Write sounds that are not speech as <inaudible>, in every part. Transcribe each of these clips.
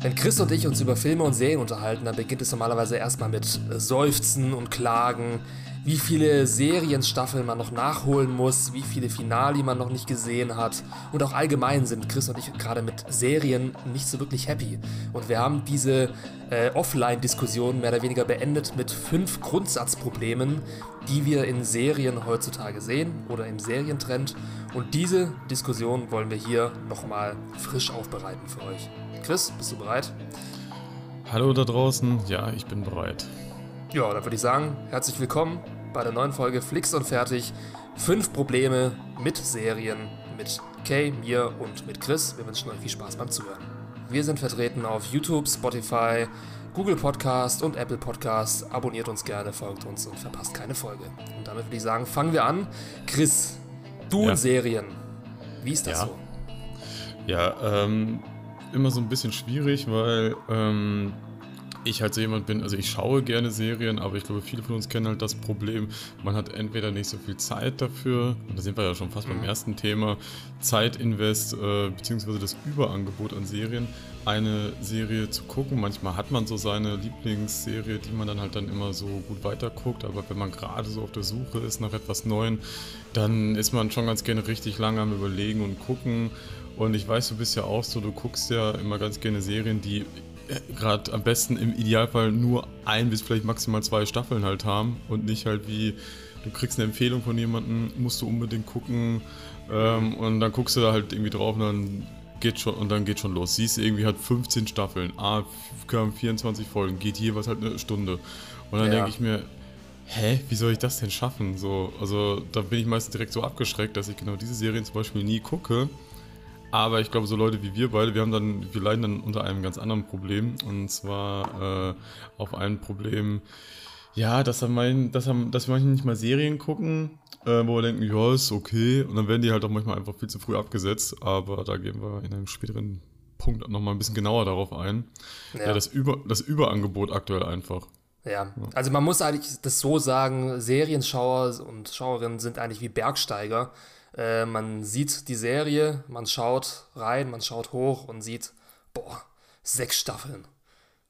Wenn Chris und ich uns über Filme und Serien unterhalten, dann beginnt es normalerweise erstmal mit Seufzen und Klagen, wie viele Serienstaffeln man noch nachholen muss, wie viele Finali man noch nicht gesehen hat. Und auch allgemein sind Chris und ich gerade mit Serien nicht so wirklich happy. Und wir haben diese äh, Offline-Diskussion mehr oder weniger beendet mit fünf Grundsatzproblemen, die wir in Serien heutzutage sehen oder im Serientrend. Und diese Diskussion wollen wir hier nochmal frisch aufbereiten für euch. Chris, bist du bereit? Hallo da draußen, ja, ich bin bereit. Ja, dann würde ich sagen, herzlich willkommen bei der neuen Folge Flix und Fertig. Fünf Probleme mit Serien mit Kay, mir und mit Chris. Wir wünschen euch viel Spaß beim Zuhören. Wir sind vertreten auf YouTube, Spotify, Google Podcast und Apple Podcast. Abonniert uns gerne, folgt uns und verpasst keine Folge. Und damit würde ich sagen, fangen wir an. Chris, du ja. und Serien. Wie ist das ja. so? Ja, ähm, immer so ein bisschen schwierig, weil ähm, ich halt so jemand bin, also ich schaue gerne Serien, aber ich glaube, viele von uns kennen halt das Problem, man hat entweder nicht so viel Zeit dafür, und da sind wir ja schon fast beim mhm. ersten Thema, Zeitinvest, äh, beziehungsweise das Überangebot an Serien, eine Serie zu gucken. Manchmal hat man so seine Lieblingsserie, die man dann halt dann immer so gut weiterguckt, aber wenn man gerade so auf der Suche ist nach etwas Neuem, dann ist man schon ganz gerne richtig lange am Überlegen und gucken. Und ich weiß, du bist ja auch so, du guckst ja immer ganz gerne Serien, die gerade am besten im Idealfall nur ein bis vielleicht maximal zwei Staffeln halt haben und nicht halt wie, du kriegst eine Empfehlung von jemandem, musst du unbedingt gucken ähm, und dann guckst du da halt irgendwie drauf und dann geht schon und dann geht schon los. Siehst irgendwie hat 15 Staffeln, ah, 24 Folgen, geht jeweils halt eine Stunde. Und dann ja. denke ich mir, hä, wie soll ich das denn schaffen? So, also da bin ich meistens direkt so abgeschreckt, dass ich genau diese Serien zum Beispiel nie gucke aber ich glaube, so Leute wie wir beide, wir haben dann, wir leiden dann unter einem ganz anderen Problem. Und zwar äh, auf ein Problem, ja, dass, er mein, dass, er, dass wir manchmal nicht mal Serien gucken, äh, wo wir denken, ja, ist okay. Und dann werden die halt auch manchmal einfach viel zu früh abgesetzt. Aber da gehen wir in einem späteren Punkt nochmal ein bisschen genauer darauf ein. Ja, ja das, Über, das Überangebot aktuell einfach. Ja, also man muss eigentlich das so sagen, Serienschauer und Schauerinnen sind eigentlich wie Bergsteiger. Äh, man sieht die Serie, man schaut rein, man schaut hoch und sieht, boah, sechs Staffeln.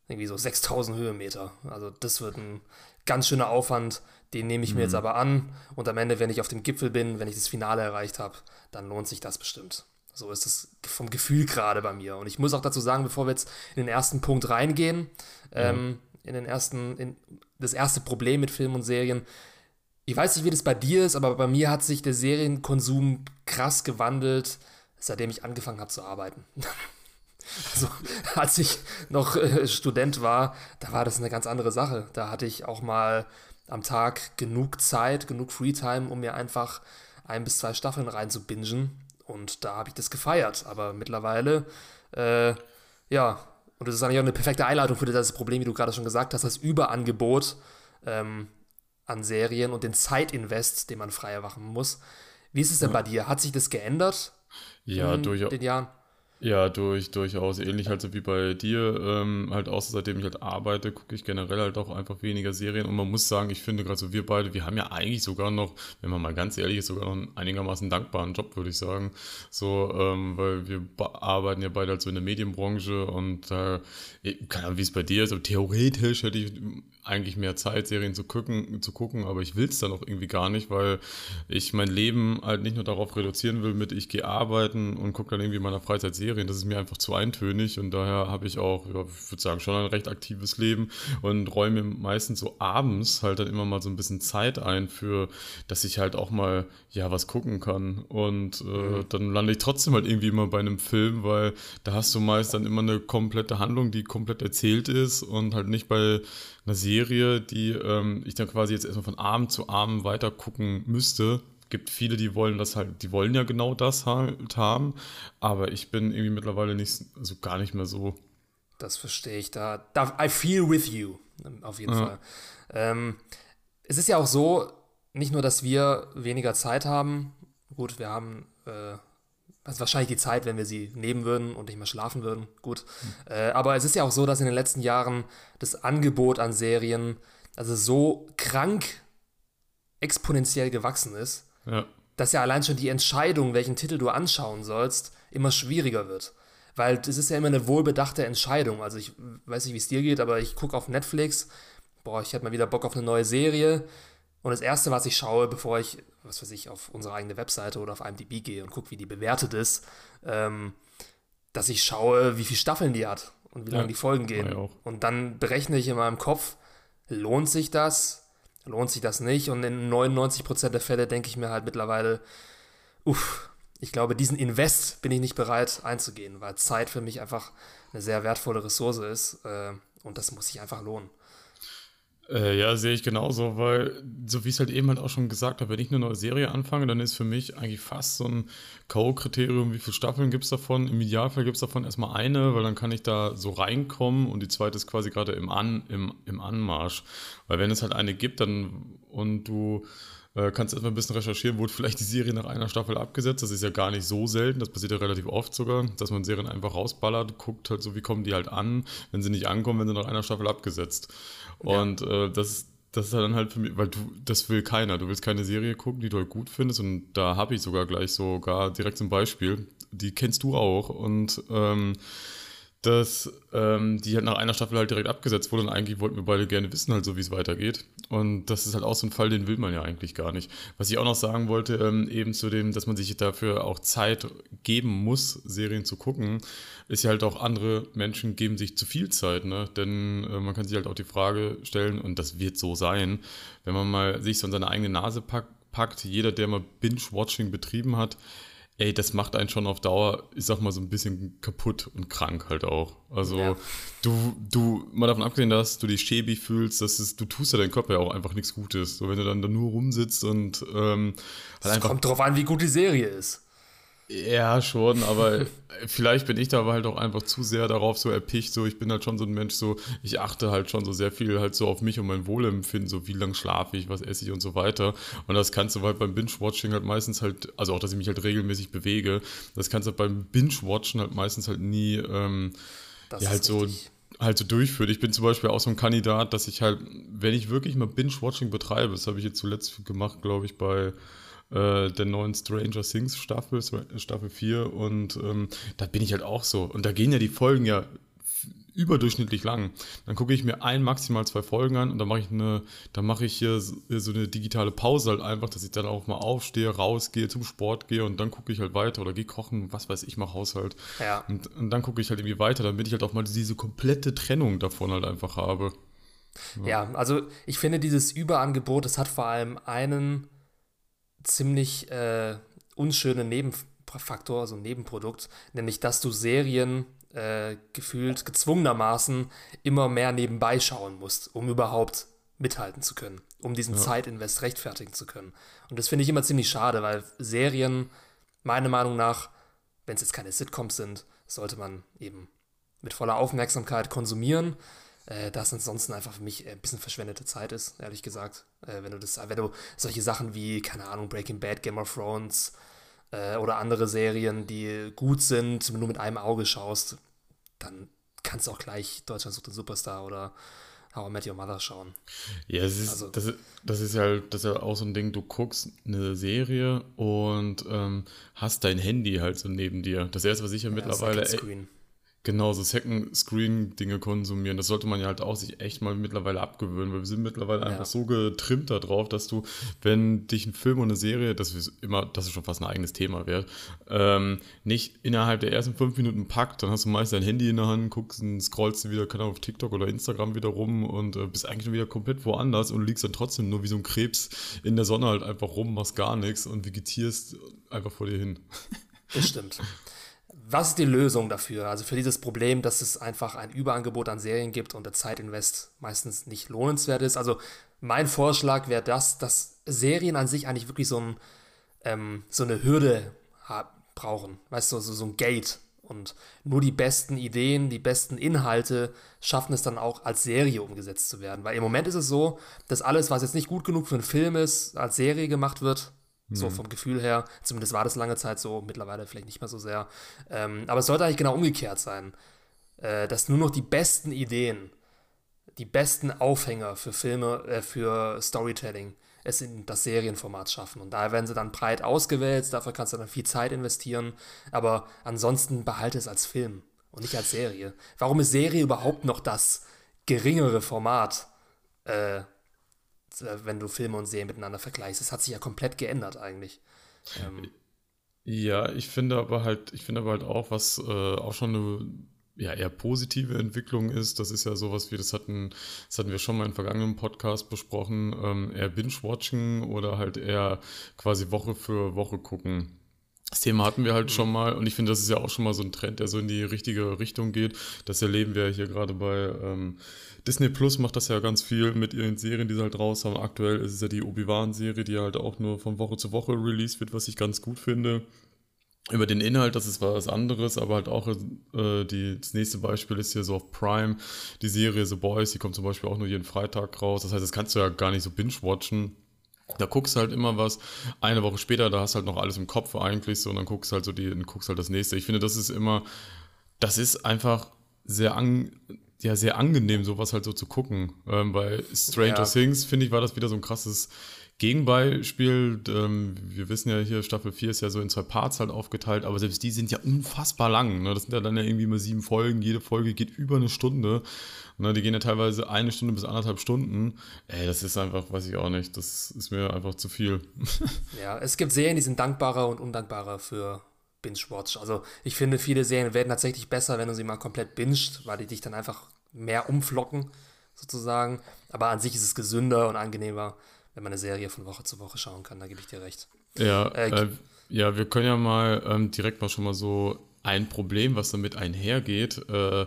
Irgendwie so 6000 Höhenmeter. Also das wird ein ganz schöner Aufwand, den nehme ich mir jetzt mhm. aber an. Und am Ende, wenn ich auf dem Gipfel bin, wenn ich das Finale erreicht habe, dann lohnt sich das bestimmt. So ist es vom Gefühl gerade bei mir. Und ich muss auch dazu sagen, bevor wir jetzt in den ersten Punkt reingehen, mhm. ähm, in den ersten, in das erste Problem mit Filmen und Serien, ich weiß nicht, wie das bei dir ist, aber bei mir hat sich der Serienkonsum krass gewandelt, seitdem ich angefangen habe zu arbeiten. <laughs> also, als ich noch äh, Student war, da war das eine ganz andere Sache. Da hatte ich auch mal am Tag genug Zeit, genug Freetime, um mir einfach ein bis zwei Staffeln reinzubingen. Und da habe ich das gefeiert. Aber mittlerweile, äh, ja, und das ist eigentlich auch eine perfekte Einleitung für das Problem, wie du gerade schon gesagt hast, das Überangebot. Ähm, an Serien und den Zeitinvest, den man frei erwachen muss. Wie ist es denn bei dir? Hat sich das geändert ja, in durch, den Jahren? Ja, durch, durchaus. Ähnlich halt so wie bei dir. Ähm, halt so, seitdem ich halt arbeite, gucke ich generell halt auch einfach weniger Serien. Und man muss sagen, ich finde gerade so wir beide, wir haben ja eigentlich sogar noch, wenn man mal ganz ehrlich ist, sogar noch einen einigermaßen dankbaren Job, würde ich sagen. So, ähm, weil wir arbeiten ja beide halt so in der Medienbranche und äh, keine Ahnung, wie es bei dir ist, aber theoretisch hätte ich eigentlich mehr Zeit, Serien zu gucken, zu gucken, aber ich will es dann auch irgendwie gar nicht, weil ich mein Leben halt nicht nur darauf reduzieren will, mit ich gehe arbeiten und gucke dann irgendwie in meiner Freizeit Serien. Das ist mir einfach zu eintönig und daher habe ich auch, ja, ich würde sagen, schon ein recht aktives Leben und räume meistens so abends halt dann immer mal so ein bisschen Zeit ein für, dass ich halt auch mal, ja, was gucken kann. Und äh, mhm. dann lande ich trotzdem halt irgendwie immer bei einem Film, weil da hast du meist dann immer eine komplette Handlung, die komplett erzählt ist und halt nicht bei einer Serie, die ähm, ich dann quasi jetzt erstmal von Abend zu Abend weiter gucken müsste. Gibt viele, die wollen das halt, die wollen ja genau das halt haben, aber ich bin irgendwie mittlerweile nicht, also gar nicht mehr so. Das verstehe ich da. da I feel with you, auf jeden ja. Fall. Ähm, es ist ja auch so, nicht nur, dass wir weniger Zeit haben, gut, wir haben äh, das ist wahrscheinlich die Zeit, wenn wir sie nehmen würden und nicht mehr schlafen würden. Gut. Mhm. Äh, aber es ist ja auch so, dass in den letzten Jahren das Angebot an Serien also so krank exponentiell gewachsen ist, ja. dass ja allein schon die Entscheidung, welchen Titel du anschauen sollst, immer schwieriger wird. weil das ist ja immer eine wohlbedachte Entscheidung. Also ich weiß nicht, wie es dir geht, aber ich gucke auf Netflix, boah, ich hätte mal wieder Bock auf eine neue Serie. Und das Erste, was ich schaue, bevor ich, was weiß ich, auf unsere eigene Webseite oder auf IMDb gehe und gucke, wie die bewertet ist, ähm, dass ich schaue, wie viele Staffeln die hat und wie lange ja, die Folgen gehen. Und dann berechne ich in meinem Kopf, lohnt sich das? Lohnt sich das nicht? Und in 99% der Fälle denke ich mir halt mittlerweile, uff, ich glaube, diesen Invest bin ich nicht bereit einzugehen, weil Zeit für mich einfach eine sehr wertvolle Ressource ist äh, und das muss sich einfach lohnen. Äh, ja, sehe ich genauso, weil, so wie ich es halt eben halt auch schon gesagt habe, wenn ich eine neue Serie anfange, dann ist für mich eigentlich fast so ein K.O.-Kriterium, wie viele Staffeln gibt es davon? Im Idealfall gibt es davon erstmal eine, weil dann kann ich da so reinkommen und die zweite ist quasi gerade im, An, im, im Anmarsch. Weil wenn es halt eine gibt, dann und du äh, kannst erstmal ein bisschen recherchieren, wurde vielleicht die Serie nach einer Staffel abgesetzt. Das ist ja gar nicht so selten, das passiert ja relativ oft sogar, dass man Serien einfach rausballert, guckt halt so, wie kommen die halt an. Wenn sie nicht ankommen, werden sie nach einer Staffel abgesetzt. Ja. Und äh, das das ist dann halt für mich, weil du, das will keiner. Du willst keine Serie gucken, die du halt gut findest. Und da habe ich sogar gleich sogar direkt zum Beispiel. Die kennst du auch. Und ähm, dass ähm, die halt nach einer Staffel halt direkt abgesetzt wurde und eigentlich wollten wir beide gerne wissen halt so, wie es weitergeht. Und das ist halt auch so ein Fall, den will man ja eigentlich gar nicht. Was ich auch noch sagen wollte, ähm, eben zu dem, dass man sich dafür auch Zeit geben muss, Serien zu gucken, ist ja halt auch andere Menschen geben sich zu viel Zeit, ne? Denn äh, man kann sich halt auch die Frage stellen, und das wird so sein, wenn man mal sich so in seine eigene Nase packt, packt jeder, der mal Binge-Watching betrieben hat, ey, das macht einen schon auf Dauer, ich sag mal, so ein bisschen kaputt und krank halt auch. Also ja. du, du, mal davon abgesehen, dass du dich schäbig fühlst, dass es, du tust ja deinem Körper ja auch einfach nichts Gutes. So wenn du dann da nur rumsitzt und ähm, halt einfach. Kommt drauf an, wie gut die Serie ist. Ja, schon, aber vielleicht bin ich da aber halt auch einfach zu sehr darauf so erpicht, so ich bin halt schon so ein Mensch, so ich achte halt schon so sehr viel halt so auf mich und mein Wohlempfinden, so wie lang schlafe ich, was esse ich und so weiter und das kannst du halt beim Binge-Watching halt meistens halt, also auch, dass ich mich halt regelmäßig bewege, das kannst du halt beim Binge-Watchen halt meistens halt nie, ähm, ja halt so halt so durchführen. Ich bin zum Beispiel auch so ein Kandidat, dass ich halt, wenn ich wirklich mal Binge-Watching betreibe, das habe ich jetzt zuletzt gemacht, glaube ich, bei äh, der neuen Stranger Things Staffel, Staffel 4. Und ähm, da bin ich halt auch so. Und da gehen ja die Folgen ja überdurchschnittlich lang. Dann gucke ich mir ein, maximal zwei Folgen an und dann mache ich eine, dann mache ich hier so eine digitale Pause halt einfach, dass ich dann auch mal aufstehe, rausgehe, zum Sport gehe und dann gucke ich halt weiter oder gehe kochen, was weiß ich, mache Haushalt. Ja. Und, und dann gucke ich halt irgendwie weiter, damit ich halt auch mal diese komplette Trennung davon halt einfach habe. Ja, ja also ich finde dieses Überangebot, es hat vor allem einen ziemlich äh, unschönen Nebenfaktor, also Nebenprodukt, nämlich dass du Serien äh, gefühlt gezwungenermaßen immer mehr nebenbei schauen musst, um überhaupt mithalten zu können, um diesen ja. Zeitinvest rechtfertigen zu können. Und das finde ich immer ziemlich schade, weil Serien, meiner Meinung nach, wenn es jetzt keine Sitcoms sind, sollte man eben mit voller Aufmerksamkeit konsumieren äh, das ansonsten einfach für mich ein bisschen verschwendete Zeit ist, ehrlich gesagt. Äh, wenn du das, wenn du solche Sachen wie, keine Ahnung, Breaking Bad, Game of Thrones äh, oder andere Serien, die gut sind, nur mit einem Auge schaust, dann kannst du auch gleich Deutschland sucht den Superstar oder How I Met Your Mother schauen. Ja, es ist, also, das, ist, das ist halt das ist ja auch so ein Ding, du guckst eine Serie und ähm, hast dein Handy halt so neben dir. Das erste, was ich ja, ja mittlerweile. Genau, so Second-Screen-Dinge konsumieren. Das sollte man ja halt auch sich echt mal mittlerweile abgewöhnen, weil wir sind mittlerweile ja. einfach so getrimmt darauf, dass du, wenn dich ein Film oder eine Serie, das ist immer, das ist schon fast ein eigenes Thema wert, ähm, nicht innerhalb der ersten fünf Minuten packt, dann hast du meist dein Handy in der Hand, guckst und scrollst wieder, keine Ahnung, auf TikTok oder Instagram wieder rum und äh, bist eigentlich schon wieder komplett woanders und liegst dann trotzdem nur wie so ein Krebs in der Sonne halt einfach rum, machst gar nichts und vegetierst einfach vor dir hin. Das stimmt <laughs> was ist die Lösung dafür? Also für dieses Problem, dass es einfach ein Überangebot an Serien gibt und der Zeitinvest meistens nicht lohnenswert ist. Also mein Vorschlag wäre das, dass Serien an sich eigentlich wirklich so, ein, ähm, so eine Hürde brauchen. Weißt du, so, so ein Gate. Und nur die besten Ideen, die besten Inhalte schaffen es dann auch als Serie umgesetzt zu werden. Weil im Moment ist es so, dass alles, was jetzt nicht gut genug für einen Film ist, als Serie gemacht wird. So mhm. vom Gefühl her. Zumindest war das lange Zeit so, mittlerweile vielleicht nicht mehr so sehr. Ähm, aber es sollte eigentlich genau umgekehrt sein. Äh, dass nur noch die besten Ideen, die besten Aufhänger für Filme, äh, für Storytelling es in das Serienformat schaffen. Und da werden sie dann breit ausgewählt, dafür kannst du dann viel Zeit investieren. Aber ansonsten behalte es als Film. und nicht als Serie. Warum ist Serie überhaupt noch das geringere Format, äh, wenn du Filme und Serien miteinander vergleichst? Das hat sich ja komplett geändert eigentlich. Ähm, ja, ich finde aber halt, ich finde aber halt auch, was äh, auch schon eine ja, eher positive Entwicklung ist, das ist ja sowas wie, das hatten, das hatten wir schon mal im vergangenen Podcast besprochen, ähm, eher Binge-Watchen oder halt eher quasi Woche für Woche gucken. Das Thema hatten wir halt schon mal und ich finde, das ist ja auch schon mal so ein Trend, der so in die richtige Richtung geht. Das erleben wir hier gerade bei ähm, Disney Plus, macht das ja ganz viel mit ihren Serien, die sie halt raus haben. Aktuell ist es ja die Obi-Wan-Serie, die halt auch nur von Woche zu Woche released wird, was ich ganz gut finde. Über den Inhalt, das ist was anderes, aber halt auch äh, die, das nächste Beispiel ist hier so auf Prime, die Serie The Boys, die kommt zum Beispiel auch nur jeden Freitag raus. Das heißt, das kannst du ja gar nicht so binge-watchen da guckst du halt immer was, eine Woche später, da hast du halt noch alles im Kopf eigentlich so und dann guckst halt so die, dann guckst halt das nächste. Ich finde, das ist immer, das ist einfach sehr an, ja, sehr angenehm, sowas halt so zu gucken. Ähm, bei Stranger ja. Things, finde ich, war das wieder so ein krasses Gegenbeispiel. Ähm, wir wissen ja hier, Staffel 4 ist ja so in zwei Parts halt aufgeteilt, aber selbst die sind ja unfassbar lang. Ne? Das sind ja dann ja irgendwie immer sieben Folgen, jede Folge geht über eine Stunde. Ne, die gehen ja teilweise eine Stunde bis anderthalb Stunden. Ey, das ist einfach, weiß ich auch nicht, das ist mir einfach zu viel. <laughs> ja, es gibt Serien, die sind dankbarer und undankbarer für Binge-Watch. Also ich finde, viele Serien werden tatsächlich besser, wenn du sie mal komplett binged, weil die dich dann einfach mehr umflocken, sozusagen. Aber an sich ist es gesünder und angenehmer, wenn man eine Serie von Woche zu Woche schauen kann, da gebe ich dir recht. Ja, äh, äh, ja wir können ja mal ähm, direkt mal schon mal so ein Problem, was damit einhergeht, äh,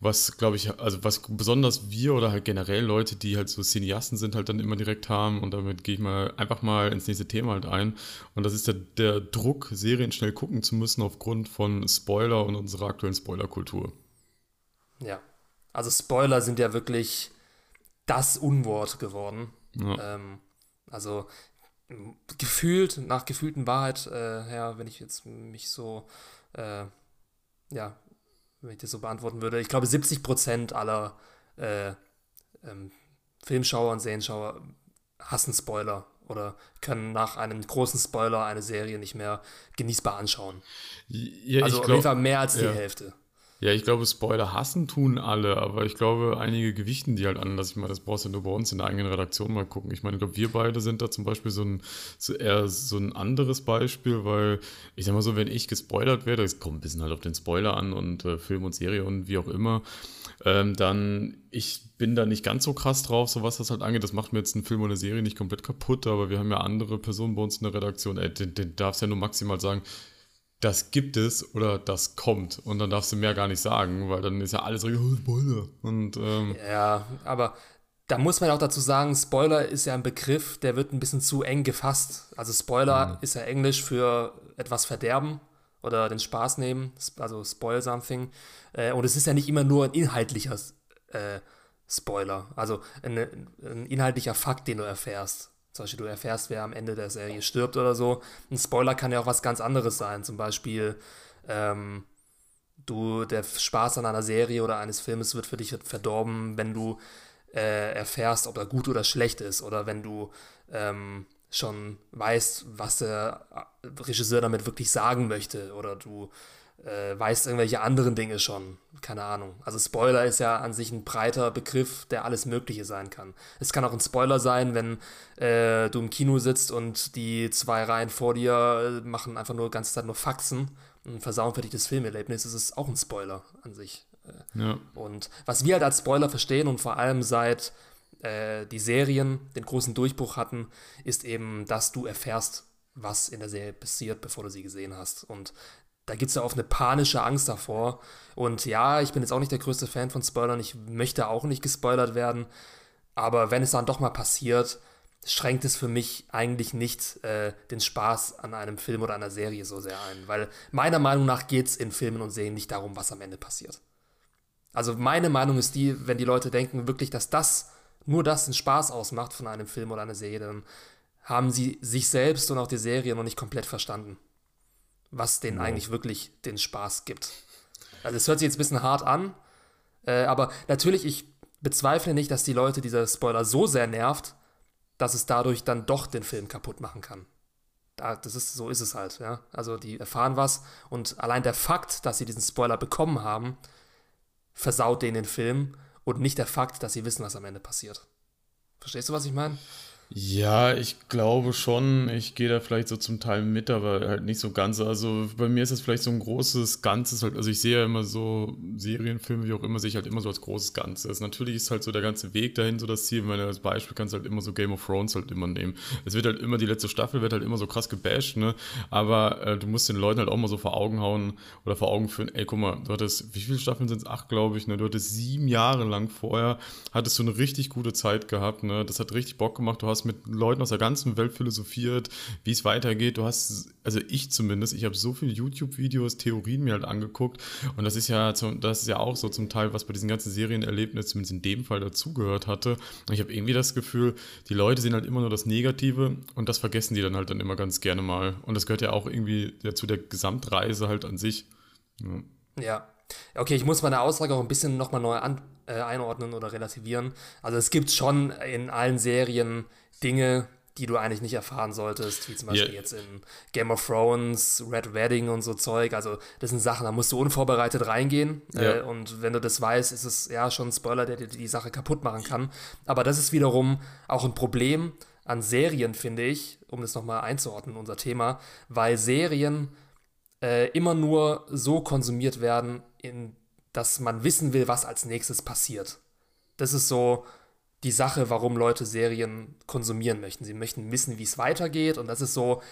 was glaube ich, also was besonders wir oder halt generell Leute, die halt so Cineasten sind, halt dann immer direkt haben und damit gehe ich mal einfach mal ins nächste Thema halt ein und das ist der, der Druck, Serien schnell gucken zu müssen aufgrund von Spoiler und unserer aktuellen Spoilerkultur. Ja, also Spoiler sind ja wirklich das Unwort geworden. Ja. Ähm, also gefühlt, nach gefühlten Wahrheit äh, her, wenn ich jetzt mich so äh, ja, wenn ich das so beantworten würde. Ich glaube, 70 Prozent aller äh, ähm, Filmschauer und Serienschauer hassen Spoiler oder können nach einem großen Spoiler eine Serie nicht mehr genießbar anschauen. Ja, also glaub, auf jeden Fall mehr als die ja. Hälfte. Ja, ich glaube, Spoiler hassen tun alle, aber ich glaube, einige gewichten die halt an, dass ich mal, das brauchst du nur bei uns in der eigenen Redaktion mal gucken. Ich meine, ich glaube, wir beide sind da zum Beispiel so ein, so eher so ein anderes Beispiel, weil ich sag mal so, wenn ich gespoilert werde, es kommt ein bisschen halt auf den Spoiler an und äh, Film und Serie und wie auch immer, ähm, dann ich bin da nicht ganz so krass drauf, so was das halt angeht. Das macht mir jetzt einen Film oder eine Serie nicht komplett kaputt, aber wir haben ja andere Personen bei uns in der Redaktion, ey, den, den darfst ja nur maximal sagen, das gibt es oder das kommt. Und dann darfst du mehr gar nicht sagen, weil dann ist ja alles so, oh, Spoiler. Und, ähm, ja, aber da muss man auch dazu sagen, Spoiler ist ja ein Begriff, der wird ein bisschen zu eng gefasst. Also Spoiler mhm. ist ja Englisch für etwas verderben oder den Spaß nehmen, also spoil something. Äh, und es ist ja nicht immer nur ein inhaltlicher äh, Spoiler, also ein, ein inhaltlicher Fakt, den du erfährst. Zum Beispiel, du erfährst, wer am Ende der Serie stirbt oder so. Ein Spoiler kann ja auch was ganz anderes sein. Zum Beispiel, ähm, du, der Spaß an einer Serie oder eines Filmes wird für dich verdorben, wenn du äh, erfährst, ob er gut oder schlecht ist. Oder wenn du ähm, schon weißt, was der Regisseur damit wirklich sagen möchte. Oder du äh, weißt irgendwelche anderen Dinge schon. Keine Ahnung. Also Spoiler ist ja an sich ein breiter Begriff, der alles Mögliche sein kann. Es kann auch ein Spoiler sein, wenn äh, du im Kino sitzt und die zwei Reihen vor dir äh, machen einfach nur die ganze Zeit nur Faxen und versauen für dich das Filmerlebnis. Das ist auch ein Spoiler an sich. Äh, ja. Und was wir halt als Spoiler verstehen und vor allem seit äh, die Serien den großen Durchbruch hatten, ist eben, dass du erfährst, was in der Serie passiert, bevor du sie gesehen hast. Und da gibt es ja oft eine panische Angst davor. Und ja, ich bin jetzt auch nicht der größte Fan von Spoilern. Ich möchte auch nicht gespoilert werden. Aber wenn es dann doch mal passiert, schränkt es für mich eigentlich nicht äh, den Spaß an einem Film oder einer Serie so sehr ein. Weil meiner Meinung nach geht es in Filmen und Serien nicht darum, was am Ende passiert. Also meine Meinung ist die, wenn die Leute denken wirklich, dass das nur das den Spaß ausmacht von einem Film oder einer Serie, dann haben sie sich selbst und auch die Serie noch nicht komplett verstanden was denen wow. eigentlich wirklich den Spaß gibt. Also es hört sich jetzt ein bisschen hart an, äh, aber natürlich, ich bezweifle nicht, dass die Leute dieser Spoiler so sehr nervt, dass es dadurch dann doch den Film kaputt machen kann. da, das ist, so ist es halt, ja. Also die erfahren was und allein der Fakt, dass sie diesen Spoiler bekommen haben, versaut denen den Film und nicht der Fakt, dass sie wissen, was am Ende passiert. Verstehst du, was ich meine? Ja, ich glaube schon. Ich gehe da vielleicht so zum Teil mit, aber halt nicht so ganz. Also bei mir ist das vielleicht so ein großes Ganzes. Halt, also ich sehe ja immer so Serienfilme, wie auch immer, sehe ich halt immer so als großes Ganzes. Natürlich ist halt so der ganze Weg dahin so das Ziel. Wenn als Beispiel kannst du halt immer so Game of Thrones halt immer nehmen. Es wird halt immer, die letzte Staffel wird halt immer so krass gebasht, ne? Aber äh, du musst den Leuten halt auch mal so vor Augen hauen oder vor Augen führen, ey, guck mal, du hattest, wie viele Staffeln sind es? Acht, glaube ich, ne? Du hattest sieben Jahre lang vorher, hattest du eine richtig gute Zeit gehabt, ne? Das hat richtig Bock gemacht. Du hast hast mit Leuten aus der ganzen Welt philosophiert, wie es weitergeht. Du hast, also ich zumindest, ich habe so viele YouTube-Videos, Theorien mir halt angeguckt. Und das ist ja, das ist ja auch so zum Teil, was bei diesen ganzen Serienerlebnissen zumindest in dem Fall dazugehört hatte. Und ich habe irgendwie das Gefühl, die Leute sehen halt immer nur das Negative und das vergessen die dann halt dann immer ganz gerne mal. Und das gehört ja auch irgendwie ja, zu der Gesamtreise halt an sich. Ja. ja. Okay, ich muss meine Aussage auch ein bisschen nochmal neu an, äh, einordnen oder relativieren. Also es gibt schon in allen Serien Dinge, die du eigentlich nicht erfahren solltest, wie zum Beispiel yeah. jetzt in Game of Thrones, Red Wedding und so Zeug. Also das sind Sachen, da musst du unvorbereitet reingehen. Yeah. Äh, und wenn du das weißt, ist es ja schon ein Spoiler, der dir die Sache kaputt machen kann. Aber das ist wiederum auch ein Problem an Serien, finde ich, um das nochmal einzuordnen, unser Thema, weil Serien äh, immer nur so konsumiert werden, in, dass man wissen will, was als nächstes passiert. Das ist so die Sache, warum Leute Serien konsumieren möchten. Sie möchten wissen, wie es weitergeht und das ist so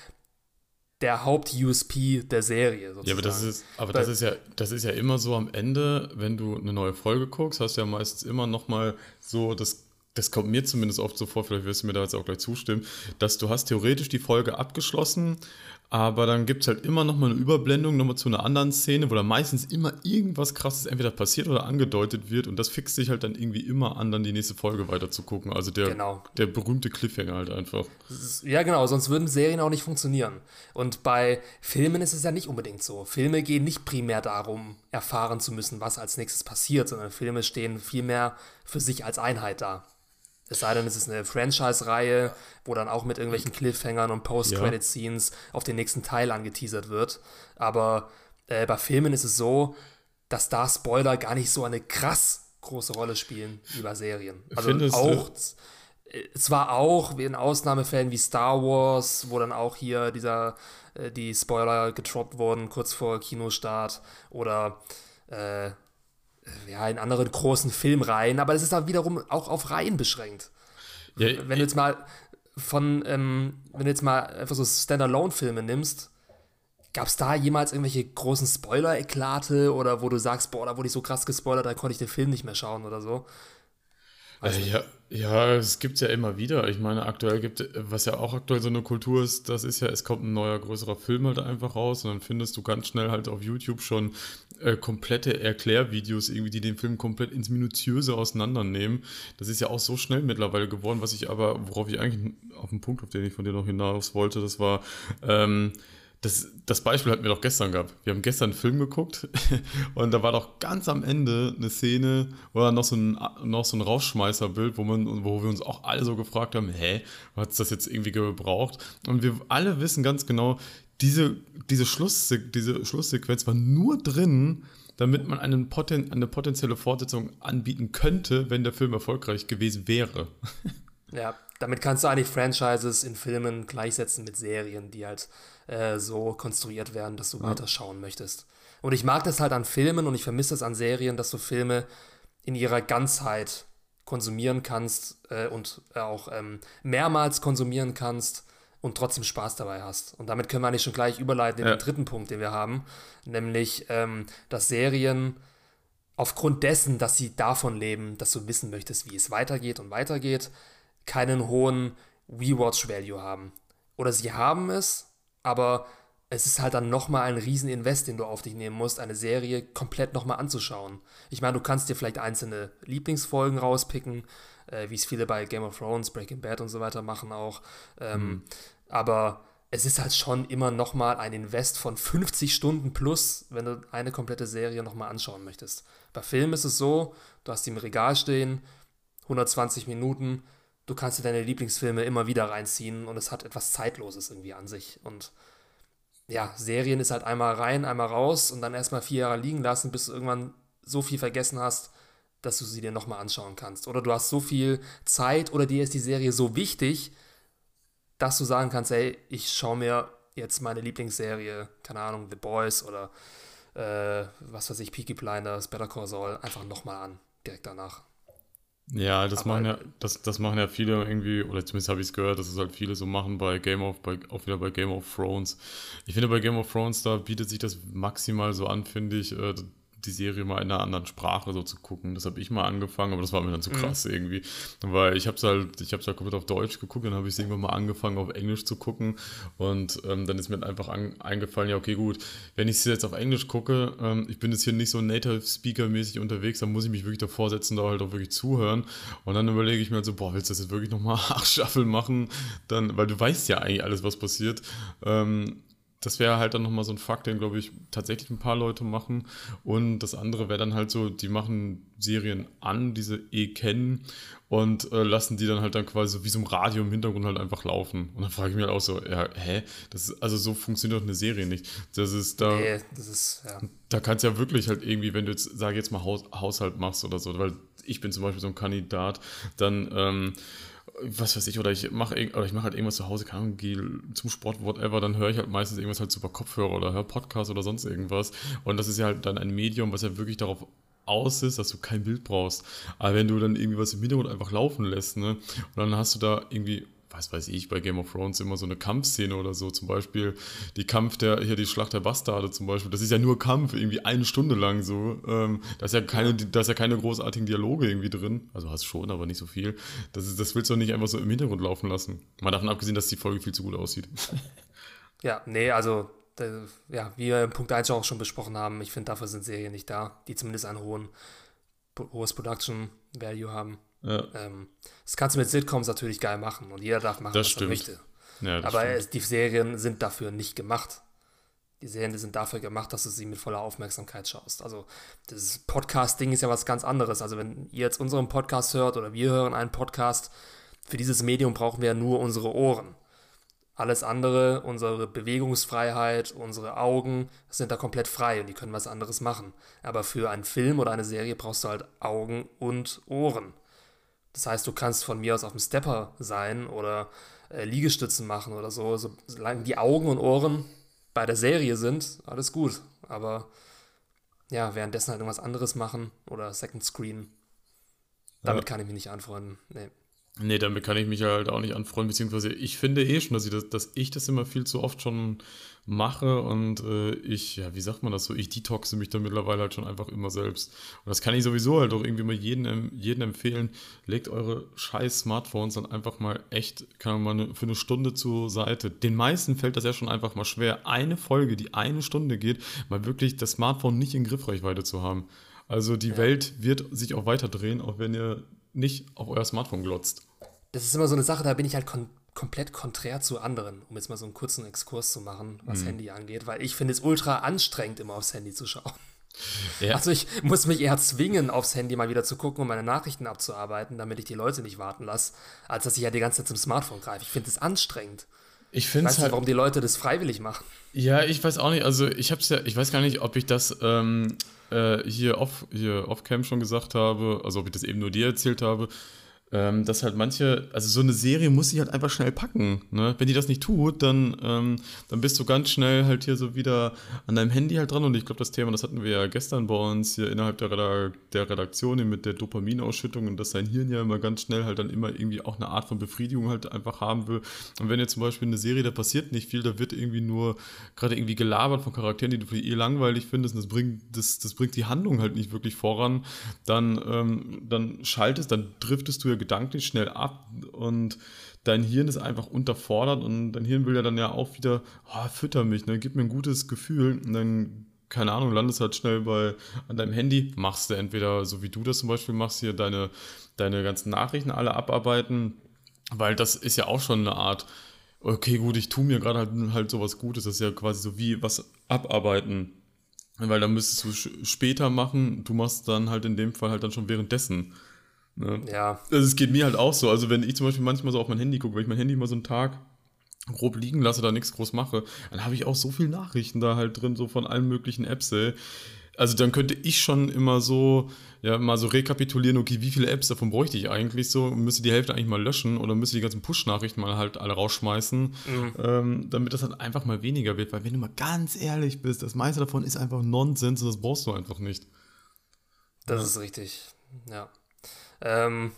der Haupt-USP der Serie. Sozusagen. Ja, aber, das ist, aber das, ist ja, das ist ja immer so am Ende, wenn du eine neue Folge guckst, hast du ja meistens immer noch mal so das das kommt mir zumindest oft so vor, vielleicht wirst du mir da jetzt auch gleich zustimmen, dass du hast theoretisch die Folge abgeschlossen, aber dann gibt es halt immer noch mal eine Überblendung nochmal zu einer anderen Szene, wo da meistens immer irgendwas krasses entweder passiert oder angedeutet wird und das fixt sich halt dann irgendwie immer an, dann die nächste Folge weiter zu gucken. Also der, genau. der berühmte Cliffhanger halt einfach. Ja, genau, sonst würden Serien auch nicht funktionieren. Und bei Filmen ist es ja nicht unbedingt so. Filme gehen nicht primär darum, erfahren zu müssen, was als nächstes passiert, sondern Filme stehen vielmehr für sich als Einheit da. Es sei denn, es ist eine Franchise-Reihe, wo dann auch mit irgendwelchen Cliffhangern und Post-Credit-Scenes ja. auf den nächsten Teil angeteasert wird. Aber äh, bei Filmen ist es so, dass da Spoiler gar nicht so eine krass große Rolle spielen wie bei Serien. Also Findest auch, du? Äh, zwar auch in Ausnahmefällen wie Star Wars, wo dann auch hier dieser, äh, die Spoiler getroppt wurden kurz vor Kinostart oder äh, ja, in anderen großen Filmreihen, aber es ist dann wiederum auch auf Reihen beschränkt. Ja, wenn du jetzt mal von, ähm, wenn du jetzt mal einfach so Standalone-Filme nimmst, gab es da jemals irgendwelche großen Spoiler-Eklate oder wo du sagst, boah, da wurde ich so krass gespoilert, da konnte ich den Film nicht mehr schauen oder so? Also, ja, ja, es gibt ja immer wieder. Ich meine, aktuell gibt, was ja auch aktuell so eine Kultur ist, das ist ja, es kommt ein neuer, größerer Film halt einfach raus und dann findest du ganz schnell halt auf YouTube schon äh, komplette Erklärvideos irgendwie, die den Film komplett ins Minutiöse auseinandernehmen. Das ist ja auch so schnell mittlerweile geworden, was ich aber, worauf ich eigentlich auf den Punkt, auf den ich von dir noch hinaus wollte, das war, ähm, das, das Beispiel hatten wir doch gestern gehabt. Wir haben gestern einen Film geguckt <laughs> und da war doch ganz am Ende eine Szene oder noch so ein, noch so ein Rausschmeißerbild, wo, man, wo wir uns auch alle so gefragt haben, hä, hat es das jetzt irgendwie gebraucht? Und wir alle wissen ganz genau, diese, diese, Schluss, diese Schlusssequenz war nur drin, damit man einen Poten, eine potenzielle Fortsetzung anbieten könnte, wenn der Film erfolgreich gewesen wäre. <laughs> Ja, damit kannst du eigentlich Franchises in Filmen gleichsetzen mit Serien, die halt äh, so konstruiert werden, dass du ja. weiterschauen möchtest. Und ich mag das halt an Filmen und ich vermisse das an Serien, dass du Filme in ihrer Ganzheit konsumieren kannst äh, und auch ähm, mehrmals konsumieren kannst und trotzdem Spaß dabei hast. Und damit können wir eigentlich schon gleich überleiten in ja. den dritten Punkt, den wir haben, nämlich, ähm, dass Serien aufgrund dessen, dass sie davon leben, dass du wissen möchtest, wie es weitergeht und weitergeht, keinen hohen Rewatch-Value haben. Oder sie haben es, aber es ist halt dann nochmal ein Rieseninvest, den du auf dich nehmen musst, eine Serie komplett nochmal anzuschauen. Ich meine, du kannst dir vielleicht einzelne Lieblingsfolgen rauspicken, äh, wie es viele bei Game of Thrones, Breaking Bad und so weiter machen auch. Ähm, mhm. Aber es ist halt schon immer nochmal ein Invest von 50 Stunden plus, wenn du eine komplette Serie nochmal anschauen möchtest. Bei Filmen ist es so, du hast die im Regal stehen, 120 Minuten, du kannst dir deine Lieblingsfilme immer wieder reinziehen und es hat etwas Zeitloses irgendwie an sich. Und ja, Serien ist halt einmal rein, einmal raus und dann erstmal vier Jahre liegen lassen, bis du irgendwann so viel vergessen hast, dass du sie dir nochmal anschauen kannst. Oder du hast so viel Zeit oder dir ist die Serie so wichtig, dass du sagen kannst, ey, ich schaue mir jetzt meine Lieblingsserie, keine Ahnung, The Boys oder äh, was weiß ich, Peaky Blinders, Better Call Saul, einfach nochmal an, direkt danach. Ja, das machen ja, das, das machen ja viele irgendwie, oder zumindest habe ich es gehört, dass es halt viele so machen bei Game of, bei, auch wieder bei Game of Thrones. Ich finde bei Game of Thrones, da bietet sich das maximal so an, finde ich, äh, die Serie mal in einer anderen Sprache so zu gucken. Das habe ich mal angefangen, aber das war mir dann zu mhm. krass mhm. irgendwie. Weil ich habe es halt, ich habe es halt komplett auf Deutsch geguckt, dann habe ich es irgendwann mal angefangen auf Englisch zu gucken und ähm, dann ist mir einfach an, eingefallen, ja okay gut, wenn ich es jetzt auf Englisch gucke, ähm, ich bin jetzt hier nicht so Native Speaker mäßig unterwegs, dann muss ich mich wirklich davor setzen, da halt auch wirklich zuhören und dann überlege ich mir halt so, boah, willst du das jetzt wirklich nochmal acht <laughs> Staffeln machen? Dann, weil du weißt ja eigentlich alles, was passiert. Ähm, das wäre halt dann nochmal so ein Fakt, den, glaube ich, tatsächlich ein paar Leute machen. Und das andere wäre dann halt so, die machen Serien an, diese eh kennen und äh, lassen die dann halt dann quasi so wie so ein Radio im Hintergrund halt einfach laufen. Und dann frage ich mich halt auch so, ja, hä? Das ist, also so funktioniert doch eine Serie nicht. Das ist da. Nee, das ist, ja. Da kannst du ja wirklich halt irgendwie, wenn du jetzt, sage jetzt mal, Haus, Haushalt machst oder so, weil ich bin zum Beispiel so ein Kandidat, dann, ähm, was weiß ich, oder ich mache oder halt irgendwas zu Hause, Ahnung, gehe zum Sport, whatever, dann höre ich halt meistens irgendwas halt super Kopfhörer oder höre Podcast oder sonst irgendwas. Und das ist ja halt dann ein Medium, was ja wirklich darauf aus ist, dass du kein Bild brauchst. Aber wenn du dann irgendwie was im Hintergrund einfach laufen lässt, ne, und dann hast du da irgendwie was weiß ich, bei Game of Thrones immer so eine Kampfszene oder so. Zum Beispiel die Kampf der, hier die Schlacht der Bastarde zum Beispiel. Das ist ja nur Kampf, irgendwie eine Stunde lang so. Ähm, da ist ja keine, da ist ja keine großartigen Dialoge irgendwie drin. Also hast schon, aber nicht so viel. Das, ist, das willst du nicht einfach so im Hintergrund laufen lassen. Mal davon abgesehen, dass die Folge viel zu gut aussieht. <laughs> Ja, nee, also ja, wie wir im Punkt 1 auch schon besprochen haben, ich finde, dafür sind Serien nicht da, die zumindest einen hohen, hohes Production Value haben. Ja. Ähm, das kannst du mit Sitcoms natürlich geil machen und jeder darf machen, das was stimmt. er möchte. Ja, Aber es, die Serien sind dafür nicht gemacht. Die Serien sind dafür gemacht, dass du sie mit voller Aufmerksamkeit schaust. Also das Podcast-Ding ist ja was ganz anderes. Also wenn ihr jetzt unseren Podcast hört oder wir hören einen Podcast, für dieses Medium brauchen wir ja nur unsere Ohren. Alles andere, unsere Bewegungsfreiheit, unsere Augen sind da komplett frei und die können was anderes machen. Aber für einen Film oder eine Serie brauchst du halt Augen und Ohren. Das heißt, du kannst von mir aus auf dem Stepper sein oder äh, Liegestützen machen oder so. so. Solange die Augen und Ohren bei der Serie sind, alles gut. Aber ja, währenddessen halt irgendwas anderes machen oder Second Screen, damit ja. kann ich mich nicht anfreunden. Nee. Nee, damit kann ich mich halt auch nicht anfreunden, beziehungsweise ich finde eh schon, dass ich das, dass ich das immer viel zu oft schon mache und äh, ich, ja, wie sagt man das so, ich detoxe mich dann mittlerweile halt schon einfach immer selbst. Und das kann ich sowieso halt auch irgendwie mal jedem, jedem empfehlen. Legt eure scheiß Smartphones dann einfach mal echt, kann man mal für eine Stunde zur Seite. Den meisten fällt das ja schon einfach mal schwer, eine Folge, die eine Stunde geht, mal wirklich das Smartphone nicht in Griffreichweite zu haben. Also die ja. Welt wird sich auch weiter drehen, auch wenn ihr nicht auf euer Smartphone glotzt das ist immer so eine Sache, da bin ich halt kon komplett konträr zu anderen, um jetzt mal so einen kurzen Exkurs zu machen, was mhm. Handy angeht, weil ich finde es ultra anstrengend, immer aufs Handy zu schauen. Ja. Also ich muss mich eher zwingen, aufs Handy mal wieder zu gucken, um meine Nachrichten abzuarbeiten, damit ich die Leute nicht warten lasse, als dass ich ja die ganze Zeit zum Smartphone greife. Ich finde es anstrengend. Ich finde es halt, nicht, warum die Leute das freiwillig machen. Ja, ich weiß auch nicht. Also ich habe ja, ich weiß gar nicht, ob ich das ähm, äh, hier off hier off schon gesagt habe, also ob ich das eben nur dir erzählt habe ähm, dass halt manche, also so eine Serie muss sich halt einfach schnell packen. Ne? Wenn die das nicht tut, dann, ähm, dann bist du ganz schnell halt hier so wieder an deinem Handy halt dran. Und ich glaube, das Thema, das hatten wir ja gestern bei uns hier innerhalb der, Redak der Redaktion mit der Dopaminausschüttung und dass dein Hirn ja immer ganz schnell halt dann immer irgendwie auch eine Art von Befriedigung halt einfach haben will. Und wenn jetzt zum Beispiel eine Serie, da passiert nicht viel, da wird irgendwie nur gerade irgendwie gelabert von Charakteren, die du eh langweilig findest und das bringt, das, das bringt die Handlung halt nicht wirklich voran, dann, ähm, dann schaltest, dann driftest du ja gedanklich schnell ab und dein Hirn ist einfach unterfordert und dein Hirn will ja dann ja auch wieder, oh, fütter mich, ne, gib mir ein gutes Gefühl und dann keine Ahnung, landest halt schnell bei an deinem Handy, machst du entweder so wie du das zum Beispiel machst, hier deine, deine ganzen Nachrichten alle abarbeiten, weil das ist ja auch schon eine Art, okay, gut, ich tue mir gerade halt, halt sowas Gutes, das ist ja quasi so wie was abarbeiten, weil dann müsstest du später machen, du machst dann halt in dem Fall halt dann schon währenddessen. Ne? Ja. Also es geht mir halt auch so. Also wenn ich zum Beispiel manchmal so auf mein Handy gucke, wenn ich mein Handy mal so einen Tag grob liegen lasse, da nichts groß mache, dann habe ich auch so viele Nachrichten da halt drin, so von allen möglichen Apps, ey. Also dann könnte ich schon immer so, ja, mal so rekapitulieren, okay, wie viele Apps davon bräuchte ich eigentlich so, und müsste die Hälfte eigentlich mal löschen oder müsste die ganzen Push-Nachrichten mal halt alle rausschmeißen, mhm. ähm, damit das halt einfach mal weniger wird. Weil wenn du mal ganz ehrlich bist, das meiste davon ist einfach Nonsens und das brauchst du einfach nicht. Das ja. ist richtig, ja. Ähm,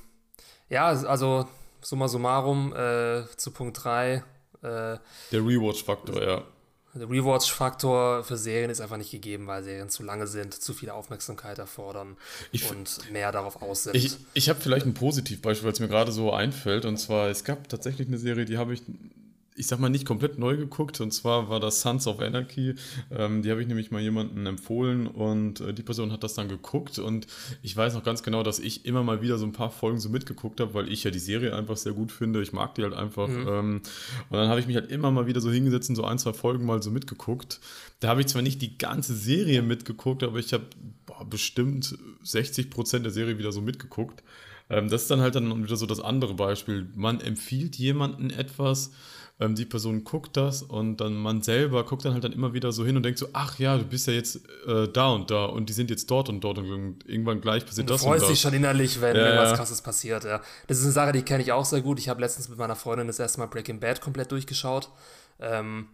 ja, also summa summarum äh, zu Punkt 3. Äh, Der Rewatch-Faktor, ja. Der Rewatch-Faktor für Serien ist einfach nicht gegeben, weil Serien zu lange sind, zu viel Aufmerksamkeit erfordern ich, und mehr darauf aus sind. Ich, ich habe vielleicht ein Positivbeispiel, weil es mir gerade so einfällt. Und zwar, es gab tatsächlich eine Serie, die habe ich ich sag mal, nicht komplett neu geguckt. Und zwar war das Sons of Anarchy. Ähm, die habe ich nämlich mal jemandem empfohlen und äh, die Person hat das dann geguckt. Und ich weiß noch ganz genau, dass ich immer mal wieder so ein paar Folgen so mitgeguckt habe, weil ich ja die Serie einfach sehr gut finde. Ich mag die halt einfach. Mhm. Ähm, und dann habe ich mich halt immer mal wieder so hingesetzt und so ein, zwei Folgen mal so mitgeguckt. Da habe ich zwar nicht die ganze Serie mitgeguckt, aber ich habe bestimmt 60 Prozent der Serie wieder so mitgeguckt. Ähm, das ist dann halt dann wieder so das andere Beispiel. Man empfiehlt jemandem etwas, ähm, die Person guckt das und dann man selber guckt dann halt dann immer wieder so hin und denkt so, ach ja, du bist ja jetzt äh, da und da und die sind jetzt dort und dort und irgendwann gleich passiert und das. Du freust dich schon innerlich, wenn ja, irgendwas krasses passiert, ja. Das ist eine Sache, die kenne ich auch sehr gut. Ich habe letztens mit meiner Freundin das erste Mal Breaking Bad komplett durchgeschaut. Ähm,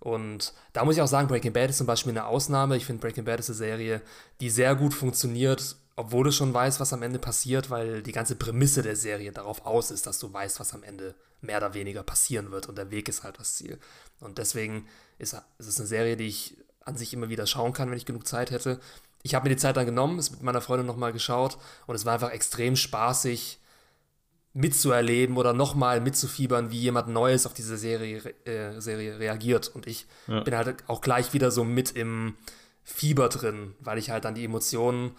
und da muss ich auch sagen, Breaking Bad ist zum Beispiel eine Ausnahme. Ich finde, Breaking Bad ist eine Serie, die sehr gut funktioniert, obwohl du schon weißt, was am Ende passiert, weil die ganze Prämisse der Serie darauf aus ist, dass du weißt, was am Ende mehr oder weniger passieren wird und der Weg ist halt das Ziel. Und deswegen ist, ist es eine Serie, die ich an sich immer wieder schauen kann, wenn ich genug Zeit hätte. Ich habe mir die Zeit dann genommen, es mit meiner Freundin nochmal geschaut und es war einfach extrem spaßig mitzuerleben oder nochmal mitzufiebern, wie jemand Neues auf diese Serie, äh, Serie reagiert. Und ich ja. bin halt auch gleich wieder so mit im Fieber drin, weil ich halt dann die Emotionen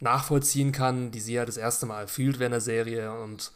nachvollziehen kann, die sie ja das erste Mal fühlt während der Serie. Und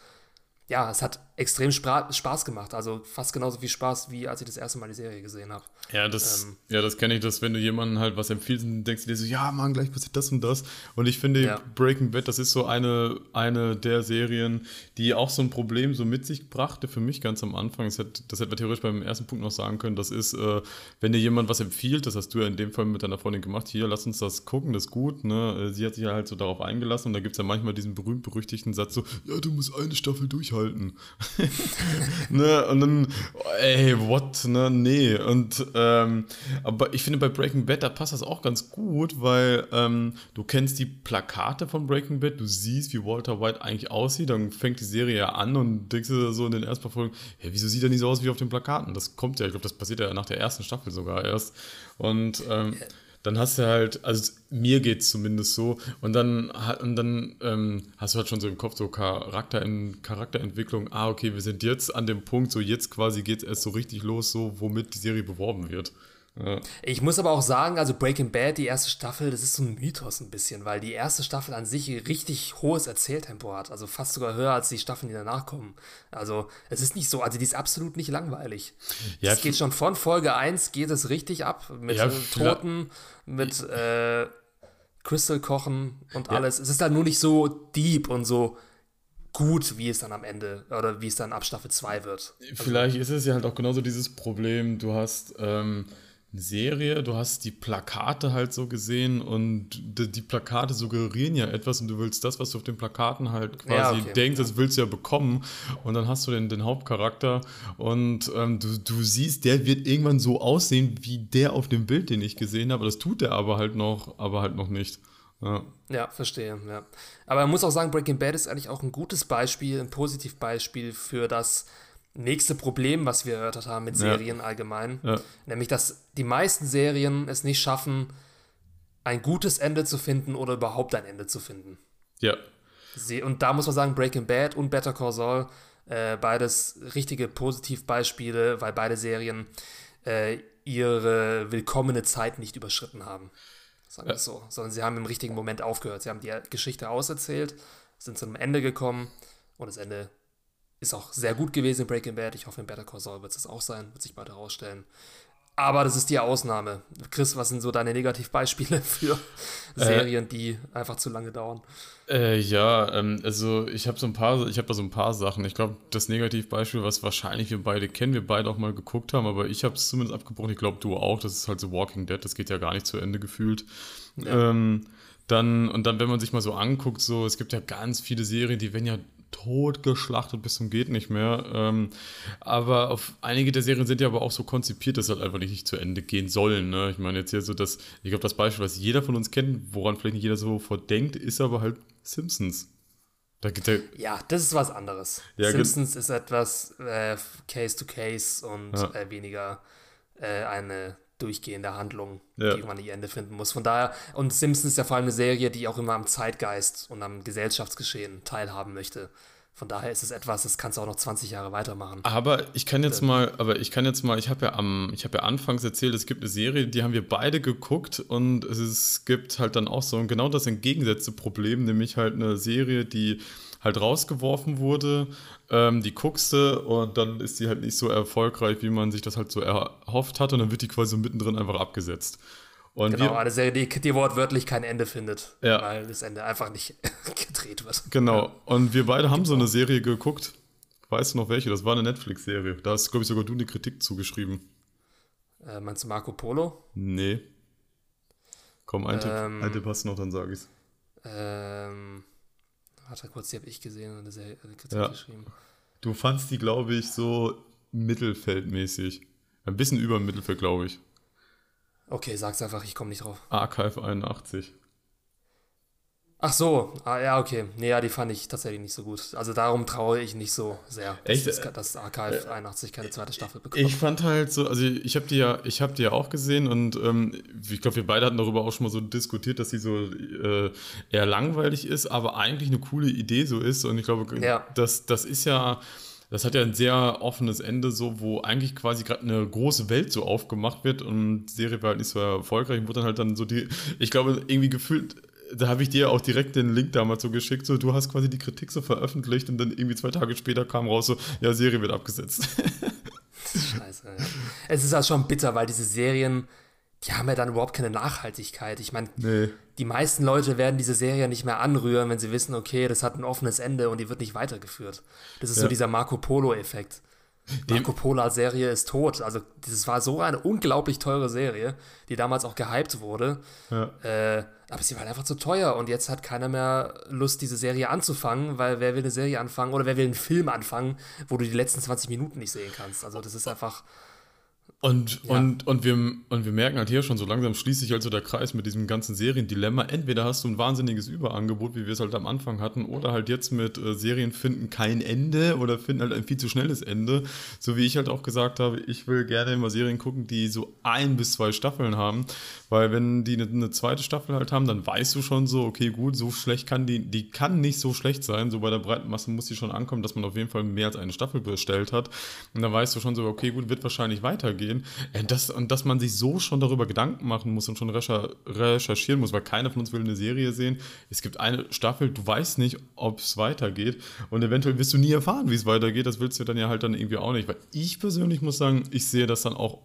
ja, es hat extrem Spaß gemacht. Also fast genauso viel Spaß, wie als ich das erste Mal die Serie gesehen habe. Ja, das, ähm, ja, das kenne ich, dass wenn du jemandem halt was empfiehlst, dann denkst du dir so, ja, Mann, gleich passiert das und das. Und ich finde, ja. Breaking Bad, das ist so eine, eine der Serien, die auch so ein Problem so mit sich brachte, für mich ganz am Anfang. Das hätte, das hätte man theoretisch beim ersten Punkt noch sagen können. Das ist, äh, wenn dir jemand was empfiehlt, das hast du ja in dem Fall mit deiner Freundin gemacht, hier, lass uns das gucken, das ist gut. Ne? Sie hat sich ja halt so darauf eingelassen und da gibt es ja manchmal diesen berühmt-berüchtigten Satz so, ja, du musst eine Staffel durchhalten. <laughs> ne? Und dann, ey, what? Ne? Nee. Und ähm, aber ich finde, bei Breaking Bad, da passt das auch ganz gut, weil ähm, du kennst die Plakate von Breaking Bad, du siehst, wie Walter White eigentlich aussieht, dann fängt die Serie ja an und denkst du so in den ersten paar Folgen, hey, wieso sieht er nicht so aus wie auf den Plakaten? Das kommt ja, ich glaube, das passiert ja nach der ersten Staffel sogar erst. Und ähm, dann hast du halt, also mir geht es zumindest so, und dann, und dann ähm, hast du halt schon so im Kopf so Charakter Charakterentwicklung, ah, okay, wir sind jetzt an dem Punkt, so jetzt quasi geht es erst so richtig los, so womit die Serie beworben wird. Ja. Ich muss aber auch sagen, also Breaking Bad, die erste Staffel, das ist so ein Mythos ein bisschen, weil die erste Staffel an sich richtig hohes Erzähltempo hat. Also fast sogar höher als die Staffeln, die danach kommen. Also es ist nicht so, also die ist absolut nicht langweilig. Ja, es geht schon von Folge 1 geht es richtig ab mit ja, Toten, mit äh, Crystal kochen und alles. Es ist dann nur nicht so deep und so gut, wie es dann am Ende oder wie es dann ab Staffel 2 wird. Also, Vielleicht ist es ja halt auch genauso dieses Problem, du hast ähm, Serie, du hast die Plakate halt so gesehen und die, Plakate suggerieren ja etwas und du willst das, was du auf den Plakaten halt quasi ja, okay. denkst, das willst du ja bekommen und dann hast du den, den Hauptcharakter und ähm, du, du siehst, der wird irgendwann so aussehen wie der auf dem Bild, den ich gesehen habe, das tut der aber halt noch, aber halt noch nicht. Ja. ja, verstehe, ja. Aber man muss auch sagen, Breaking Bad ist eigentlich auch ein gutes Beispiel, ein Positivbeispiel für das, nächste Problem, was wir erörtert haben mit Serien ja. allgemein. Ja. Nämlich, dass die meisten Serien es nicht schaffen, ein gutes Ende zu finden oder überhaupt ein Ende zu finden. Ja. Sie, und da muss man sagen, Breaking Bad und Better Call Saul, äh, beides richtige Positivbeispiele, weil beide Serien äh, ihre willkommene Zeit nicht überschritten haben. Sagen wir ja. es so. Sondern sie haben im richtigen Moment aufgehört. Sie haben die Geschichte auserzählt, sind zu einem Ende gekommen und das Ende ist auch sehr gut gewesen in Breaking Bad. Ich hoffe, in Better Call Saul wird es auch sein, wird sich bald herausstellen. Aber das ist die Ausnahme. Chris, was sind so deine Negativbeispiele <laughs> für äh, Serien, die einfach zu lange dauern? Äh, ja, ähm, also ich habe so ein paar, ich habe da so ein paar Sachen. Ich glaube, das Negativbeispiel, was wahrscheinlich wir beide kennen, wir beide auch mal geguckt haben, aber ich habe es zumindest abgebrochen. Ich glaube, du auch. Das ist halt so Walking Dead. Das geht ja gar nicht zu Ende gefühlt. Ja. Ähm, dann und dann, wenn man sich mal so anguckt, so es gibt ja ganz viele Serien, die werden ja totgeschlachtet bis zum geht nicht mehr. Ähm, aber auf einige der Serien sind ja aber auch so konzipiert, dass halt einfach nicht zu Ende gehen sollen. Ne? Ich meine jetzt hier so das, ich glaube das Beispiel, was jeder von uns kennt, woran vielleicht nicht jeder so vordenkt, ist aber halt Simpsons. Da der ja, das ist was anderes. Ja, Simpsons ist etwas äh, Case to Case und ja. äh, weniger äh, eine durchgehende Handlung, ja. die man nicht Ende finden muss. Von daher, und Simpsons ist ja vor allem eine Serie, die auch immer am Zeitgeist und am Gesellschaftsgeschehen teilhaben möchte. Von daher ist es etwas, das kannst du auch noch 20 Jahre weitermachen. Aber ich kann jetzt mal, aber ich kann jetzt mal, ich habe ja am, ich habe ja anfangs erzählt, es gibt eine Serie, die haben wir beide geguckt und es gibt halt dann auch so genau das entgegengesetzte Problem, nämlich halt eine Serie, die halt rausgeworfen wurde. Ähm, die guckst du und dann ist sie halt nicht so erfolgreich, wie man sich das halt so erhofft hat und dann wird die quasi mittendrin einfach abgesetzt. Und genau, eine Serie, die, die wortwörtlich kein Ende findet, ja. weil das Ende einfach nicht <laughs> gedreht wird. Genau, und wir beide haben so eine Serie geguckt. Weißt du noch welche? Das war eine Netflix-Serie. Da hast, glaube ich, sogar du eine Kritik zugeschrieben. Äh, meinst du Marco Polo? Nee. Komm, ein, ähm, Tipp, ein Tipp hast du noch, dann sag ich's. Ähm, Warte kurz, die habe ich gesehen und eine Kritik ja. geschrieben. Du fandst die, glaube ich, so mittelfeldmäßig. Ein bisschen über dem Mittelfeld, glaube ich. Okay, sag's einfach, ich komme nicht drauf. Archive 81. Ach so, ah, ja, okay. Nee, ja, die fand ich tatsächlich nicht so gut. Also darum traue ich nicht so sehr, Echt? dass, dass Archive äh, 81 keine zweite Staffel bekommt. Ich fand halt so, also ich habe die ja, ich habe die ja auch gesehen und ähm, ich glaube, wir beide hatten darüber auch schon mal so diskutiert, dass sie so äh, eher langweilig ist, aber eigentlich eine coole Idee so ist. Und ich glaube, ja. das, das ist ja das hat ja ein sehr offenes Ende, so wo eigentlich quasi gerade eine große Welt so aufgemacht wird und die Serie war halt nicht so erfolgreich und wurde dann halt dann so die, ich glaube, irgendwie gefühlt da habe ich dir auch direkt den Link damals so geschickt, so du hast quasi die Kritik so veröffentlicht und dann irgendwie zwei Tage später kam raus so, ja, Serie wird abgesetzt. <laughs> Scheiße. Ja. Es ist ja schon bitter, weil diese Serien, die haben ja dann überhaupt keine Nachhaltigkeit. Ich meine, nee. die meisten Leute werden diese Serie nicht mehr anrühren, wenn sie wissen, okay, das hat ein offenes Ende und die wird nicht weitergeführt. Das ist ja. so dieser Marco Polo-Effekt. Marco Polo-Serie ist tot. Also, das war so eine unglaublich teure Serie, die damals auch gehypt wurde. Ja. Äh, aber sie war einfach zu teuer und jetzt hat keiner mehr Lust, diese Serie anzufangen, weil wer will eine Serie anfangen oder wer will einen Film anfangen, wo du die letzten 20 Minuten nicht sehen kannst. Also das ist einfach. Und, ja. und, und, wir, und wir merken halt hier schon, so langsam schließt sich also der Kreis mit diesem ganzen Seriendilemma. Entweder hast du ein wahnsinniges Überangebot, wie wir es halt am Anfang hatten, oder halt jetzt mit äh, Serien finden kein Ende oder finden halt ein viel zu schnelles Ende. So wie ich halt auch gesagt habe, ich will gerne immer Serien gucken, die so ein bis zwei Staffeln haben, weil wenn die eine, eine, zweite Staffel halt haben, dann weißt du schon so, okay, gut, so schlecht kann die, die kann nicht so schlecht sein. So bei der breiten Masse muss die schon ankommen, dass man auf jeden Fall mehr als eine Staffel bestellt hat. Und dann weißt du schon so, okay, gut, wird wahrscheinlich weitergehen. Und, äh, das, und dass man sich so schon darüber Gedanken machen muss und schon recherchieren muss, weil keiner von uns will eine Serie sehen. Es gibt eine Staffel, du weißt nicht, ob es weitergeht. Und eventuell wirst du nie erfahren, wie es weitergeht. Das willst du dann ja halt dann irgendwie auch nicht. Weil ich persönlich muss sagen, ich sehe das dann auch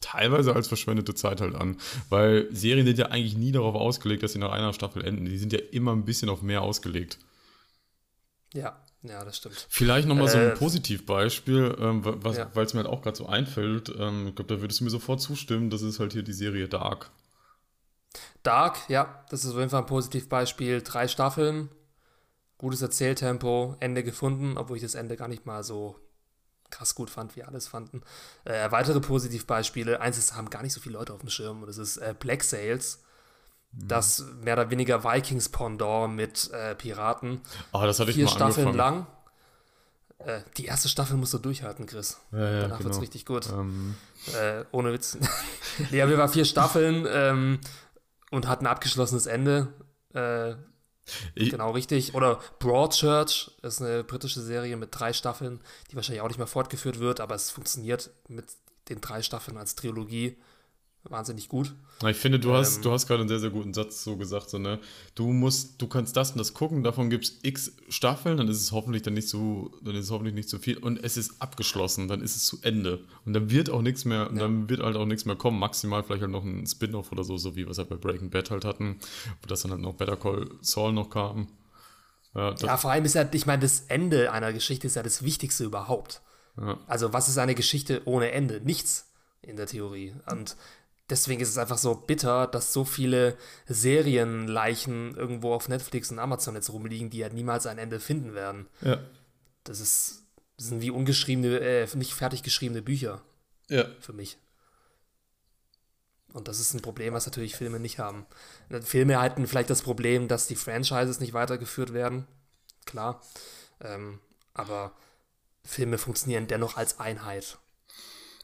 teilweise als verschwendete Zeit halt an. Weil Serien sind ja eigentlich nie darauf ausgelegt, dass sie nach einer Staffel enden. Die sind ja immer ein bisschen auf mehr ausgelegt. Ja, ja, das stimmt. Vielleicht nochmal so ein äh, Positivbeispiel, ähm, ja. weil es mir halt auch gerade so einfällt. Ähm, ich glaube, da würdest du mir sofort zustimmen. Das ist halt hier die Serie Dark. Dark, ja, das ist auf jeden Fall ein Positivbeispiel. Drei Staffeln, gutes Erzähltempo, Ende gefunden, obwohl ich das Ende gar nicht mal so krass gut fand, wie alles fanden. Äh, weitere Positivbeispiele, eins ist, haben gar nicht so viele Leute auf dem Schirm, und das ist äh, Black Sails. Mhm. Das mehr oder weniger Vikings-Pendant mit äh, Piraten. Oh, das hatte ich Vier mal Staffeln lang. Äh, die erste Staffel musst du durchhalten, Chris. Ja, ja, Danach genau. wird es richtig gut. Ähm. Äh, ohne Witz. <laughs> nee, wir waren vier Staffeln ähm, und hatten ein abgeschlossenes Ende. Äh, ich genau, richtig. Oder Broadchurch ist eine britische Serie mit drei Staffeln, die wahrscheinlich auch nicht mehr fortgeführt wird, aber es funktioniert mit den drei Staffeln als Trilogie. Wahnsinnig gut. Ich finde, du hast, ähm, du hast gerade einen sehr, sehr guten Satz so gesagt, so, ne? Du musst, du kannst das und das gucken, davon gibt es x Staffeln, dann ist es hoffentlich dann nicht so, dann ist es hoffentlich nicht so viel und es ist abgeschlossen, dann ist es zu Ende. Und dann wird auch nichts mehr, ja. dann wird halt auch nichts mehr kommen, maximal vielleicht halt noch ein Spin-off oder so, so wie wir es halt bei Breaking Bad halt hatten, wo das dann halt noch Better Call Saul noch kam. Ja, ja vor allem ist ja, ich meine, das Ende einer Geschichte ist ja das Wichtigste überhaupt. Ja. Also, was ist eine Geschichte ohne Ende? Nichts in der Theorie. Und deswegen ist es einfach so bitter, dass so viele Serienleichen irgendwo auf Netflix und Amazon jetzt rumliegen, die ja niemals ein Ende finden werden. Ja. Das ist, das sind wie ungeschriebene, äh, nicht fertig geschriebene Bücher. Ja. Für mich. Und das ist ein Problem, was natürlich Filme nicht haben. Filme halten vielleicht das Problem, dass die Franchises nicht weitergeführt werden. Klar. Ähm, aber Filme funktionieren dennoch als Einheit.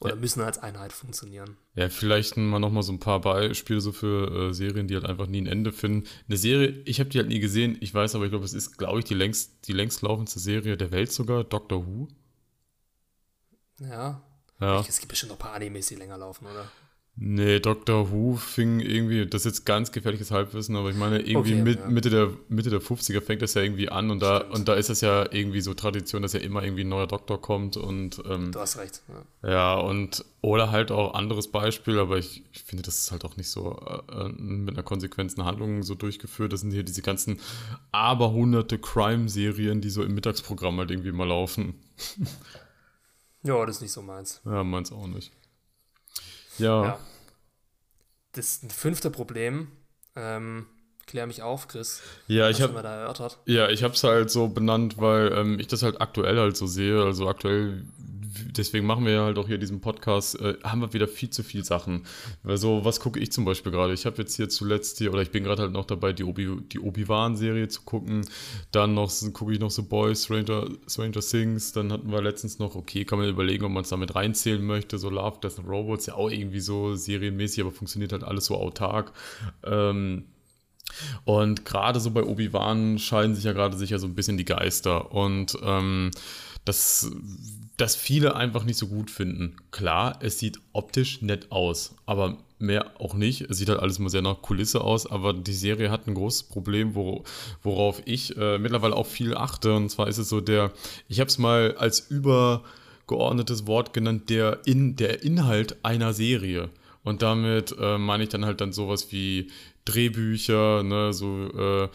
Oder müssen als Einheit funktionieren. Ja, vielleicht mal nochmal so ein paar Beispiele so für äh, Serien, die halt einfach nie ein Ende finden. Eine Serie, ich habe die halt nie gesehen, ich weiß aber, ich glaube, es ist, glaube ich, die längst, die längst laufendste Serie der Welt sogar, Doctor Who. Ja. ja. Es gibt bestimmt noch ein paar Animes, die länger laufen, oder? Nee, Doctor Who fing irgendwie, das ist jetzt ganz gefährliches Halbwissen, aber ich meine, irgendwie okay, mit, ja. Mitte, der, Mitte der 50er fängt das ja irgendwie an und da, und da ist es ja irgendwie so Tradition, dass ja immer irgendwie ein neuer Doktor kommt und. Ähm, du hast recht. Ja. ja, und oder halt auch anderes Beispiel, aber ich, ich finde, das ist halt auch nicht so äh, mit einer konsequenten Handlung so durchgeführt. Das sind hier diese ganzen aberhunderte Crime-Serien, die so im Mittagsprogramm halt irgendwie mal laufen. ja, das ist nicht so meins. Ja, meins auch nicht. Ja. ja. Das fünfte Problem, ähm, klär mich auf, Chris. Ja, ich habe Ja, ich habe es halt so benannt, weil ähm, ich das halt aktuell halt so sehe. Also aktuell deswegen machen wir ja halt auch hier diesen Podcast, äh, haben wir wieder viel zu viel Sachen. Also, was gucke ich zum Beispiel gerade? Ich habe jetzt hier zuletzt hier, oder ich bin gerade halt noch dabei, die Obi, die Obi-Wan-Serie zu gucken. Dann noch gucke ich noch so Boys, Stranger, Stranger Things. Dann hatten wir letztens noch, okay, kann man überlegen, ob man es damit reinzählen möchte. So Love, Death and Robots, ja auch irgendwie so serienmäßig, aber funktioniert halt alles so autark. Ähm, und gerade so bei Obi-Wan scheiden sich ja gerade sicher so ein bisschen die Geister. Und ähm, das das viele einfach nicht so gut finden. Klar, es sieht optisch nett aus, aber mehr auch nicht. Es sieht halt alles immer sehr nach Kulisse aus, aber die Serie hat ein großes Problem, wo, worauf ich äh, mittlerweile auch viel achte. Und zwar ist es so der, ich habe es mal als übergeordnetes Wort genannt, der, in, der Inhalt einer Serie. Und damit äh, meine ich dann halt dann sowas wie Drehbücher, ne, so äh,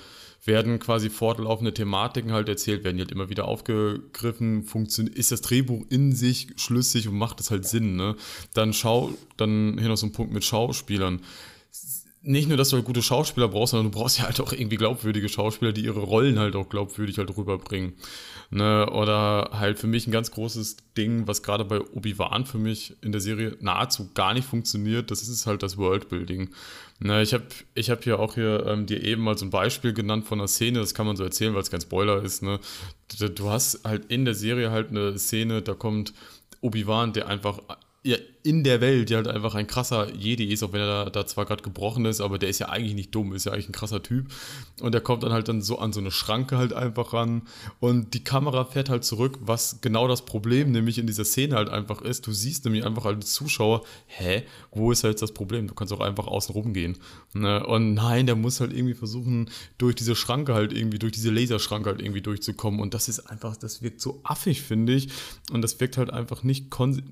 werden quasi fortlaufende Thematiken halt erzählt, werden halt immer wieder aufgegriffen, funktioniert, ist das Drehbuch in sich schlüssig und macht es halt Sinn, ne? Dann schau, dann hier noch so ein Punkt mit Schauspielern nicht nur, dass du halt gute Schauspieler brauchst, sondern du brauchst ja halt auch irgendwie glaubwürdige Schauspieler, die ihre Rollen halt auch glaubwürdig halt rüberbringen. Ne? Oder halt für mich ein ganz großes Ding, was gerade bei Obi-Wan für mich in der Serie nahezu gar nicht funktioniert, das ist halt das Worldbuilding. Ne, ich habe ich hab hier auch hier ähm, dir eben mal so ein Beispiel genannt von einer Szene, das kann man so erzählen, weil es kein Spoiler ist. Ne? Du, du hast halt in der Serie halt eine Szene, da kommt Obi-Wan, der einfach ja, in der Welt, die halt einfach ein krasser Jedi ist, auch wenn er da, da zwar gerade gebrochen ist, aber der ist ja eigentlich nicht dumm, ist ja eigentlich ein krasser Typ. Und der kommt dann halt dann so an so eine Schranke halt einfach ran und die Kamera fährt halt zurück, was genau das Problem nämlich in dieser Szene halt einfach ist. Du siehst nämlich einfach als Zuschauer, hä, wo ist jetzt das Problem? Du kannst auch einfach außen rumgehen. Ne? Und nein, der muss halt irgendwie versuchen, durch diese Schranke halt irgendwie, durch diese Laserschranke halt irgendwie durchzukommen. Und das ist einfach, das wirkt so affig, finde ich. Und das wirkt halt einfach nicht,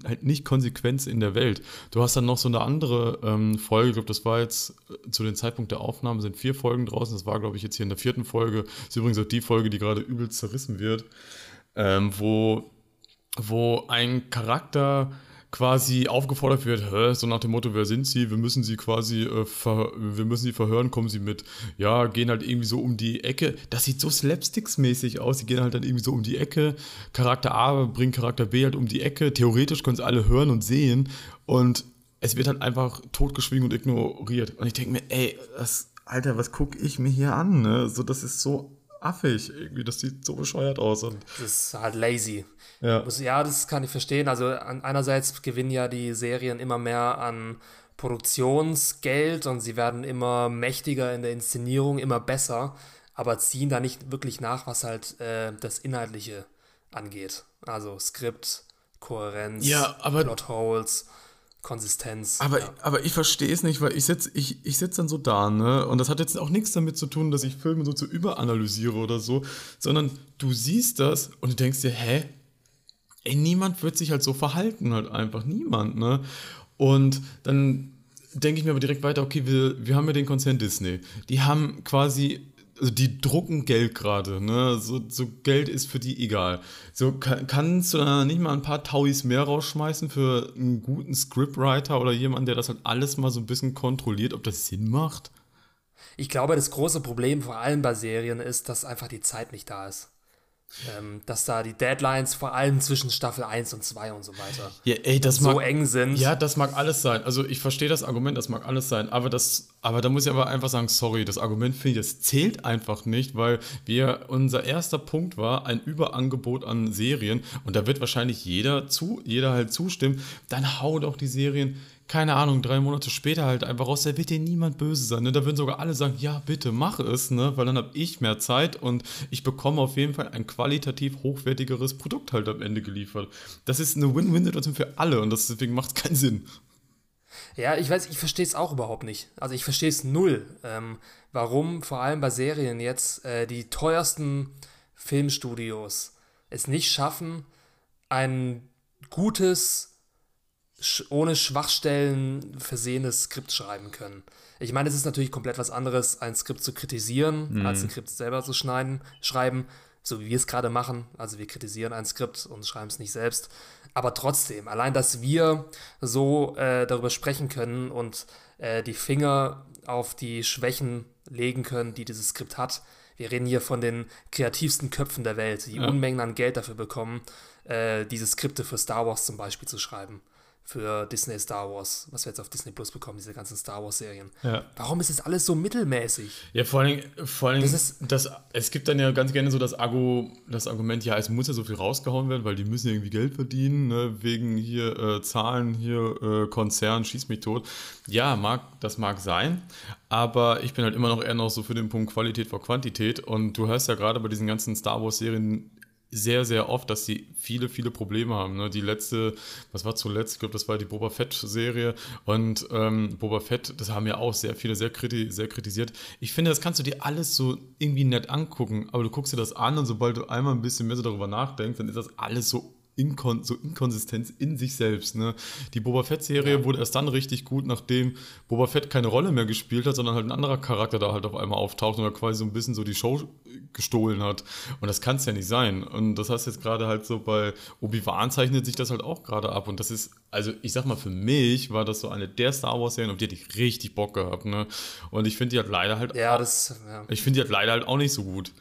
halt nicht konsequent in der Welt. Du hast dann noch so eine andere ähm, Folge, ich glaube, das war jetzt äh, zu dem Zeitpunkt der Aufnahme, sind vier Folgen draußen. Das war, glaube ich, jetzt hier in der vierten Folge. Das ist übrigens auch die Folge, die gerade übelst zerrissen wird, ähm, wo, wo ein Charakter quasi aufgefordert wird, so nach dem Motto, wer sind sie? Wir müssen sie quasi, äh, wir müssen sie verhören, kommen sie mit. Ja, gehen halt irgendwie so um die Ecke. Das sieht so slapsticks-mäßig aus. Sie gehen halt dann irgendwie so um die Ecke. Charakter A bringt Charakter B halt um die Ecke. Theoretisch können sie alle hören und sehen. Und es wird halt einfach totgeschwiegen und ignoriert. Und ich denke mir, ey, das, Alter, was gucke ich mir hier an? Ne? So, das ist so affig irgendwie. Das sieht so bescheuert aus. Und das ist halt lazy. Ja. ja, das kann ich verstehen. Also einerseits gewinnen ja die Serien immer mehr an Produktionsgeld und sie werden immer mächtiger in der Inszenierung, immer besser, aber ziehen da nicht wirklich nach, was halt äh, das Inhaltliche angeht. Also Skript, Kohärenz, ja, Plotholes. Konsistenz. Aber, ja. aber ich verstehe es nicht, weil ich sitze ich, ich sitz dann so da, ne? Und das hat jetzt auch nichts damit zu tun, dass ich Filme so zu überanalysiere oder so, sondern du siehst das und du denkst dir, hä? Ey, niemand wird sich halt so verhalten, halt einfach niemand, ne? Und dann denke ich mir aber direkt weiter, okay, wir, wir haben ja den Konzern Disney. Die haben quasi also die drucken Geld gerade, ne? So, so, Geld ist für die egal. So kann, kannst du da nicht mal ein paar Tauis mehr rausschmeißen für einen guten Scriptwriter oder jemanden, der das halt alles mal so ein bisschen kontrolliert, ob das Sinn macht? Ich glaube, das große Problem vor allem bei Serien ist, dass einfach die Zeit nicht da ist. Ähm, dass da die Deadlines vor allem zwischen Staffel 1 und 2 und so weiter ja, ey, das so mag, eng sind. Ja, das mag alles sein. Also ich verstehe das Argument, das mag alles sein, aber das, aber da muss ich aber einfach sagen, sorry, das Argument finde ich, das zählt einfach nicht, weil wir, unser erster Punkt war ein Überangebot an Serien und da wird wahrscheinlich jeder zu, jeder halt zustimmen, dann hau doch die Serien keine Ahnung, drei Monate später halt einfach raus, da wird dir niemand böse sein. Ne? Da würden sogar alle sagen, ja, bitte mach es, ne? weil dann habe ich mehr Zeit und ich bekomme auf jeden Fall ein qualitativ hochwertigeres Produkt halt am Ende geliefert. Das ist eine Win-Win-Situation für alle und deswegen macht es keinen Sinn. Ja, ich weiß, ich verstehe es auch überhaupt nicht. Also ich verstehe es null. Ähm, warum vor allem bei Serien jetzt äh, die teuersten Filmstudios es nicht schaffen, ein gutes ohne Schwachstellen versehenes Skript schreiben können. Ich meine, es ist natürlich komplett was anderes, ein Skript zu kritisieren, mhm. als ein Skript selber zu schneiden, schreiben, so wie wir es gerade machen. Also wir kritisieren ein Skript und schreiben es nicht selbst. Aber trotzdem, allein, dass wir so äh, darüber sprechen können und äh, die Finger auf die Schwächen legen können, die dieses Skript hat. Wir reden hier von den kreativsten Köpfen der Welt, die ja. Unmengen an Geld dafür bekommen, äh, diese Skripte für Star Wars zum Beispiel zu schreiben für Disney Star Wars, was wir jetzt auf Disney Plus bekommen, diese ganzen Star Wars Serien. Ja. Warum ist das alles so mittelmäßig? Ja, vor allem, vor allem das ist, das, es gibt dann ja ganz gerne so das, Argu, das Argument, ja, es muss ja so viel rausgehauen werden, weil die müssen irgendwie Geld verdienen, ne, wegen hier äh, Zahlen, hier äh, Konzern, schieß mich tot. Ja, mag, das mag sein, aber ich bin halt immer noch eher noch so für den Punkt Qualität vor Quantität und du hörst ja gerade bei diesen ganzen Star Wars Serien sehr, sehr oft, dass sie viele, viele Probleme haben. Ne? Die letzte, was war zuletzt? Ich glaube, das war die Boba Fett-Serie. Und ähm, Boba Fett, das haben ja auch sehr viele sehr, kriti sehr kritisiert. Ich finde, das kannst du dir alles so irgendwie nett angucken, aber du guckst dir das an und sobald du einmal ein bisschen mehr so darüber nachdenkst, dann ist das alles so Inkon so Inkonsistenz in sich selbst. Ne? Die Boba Fett-Serie ja. wurde erst dann richtig gut, nachdem Boba Fett keine Rolle mehr gespielt hat, sondern halt ein anderer Charakter da halt auf einmal auftaucht und da quasi so ein bisschen so die Show gestohlen hat. Und das kann es ja nicht sein. Und das heißt jetzt gerade halt so bei Obi-Wan zeichnet sich das halt auch gerade ab. Und das ist, also ich sag mal, für mich war das so eine der Star Wars-Serien, auf die hätte ich richtig Bock gehabt. Ne? Und ich finde die halt leider halt. Ja, das. Ja. Ich finde die halt leider halt auch nicht so gut.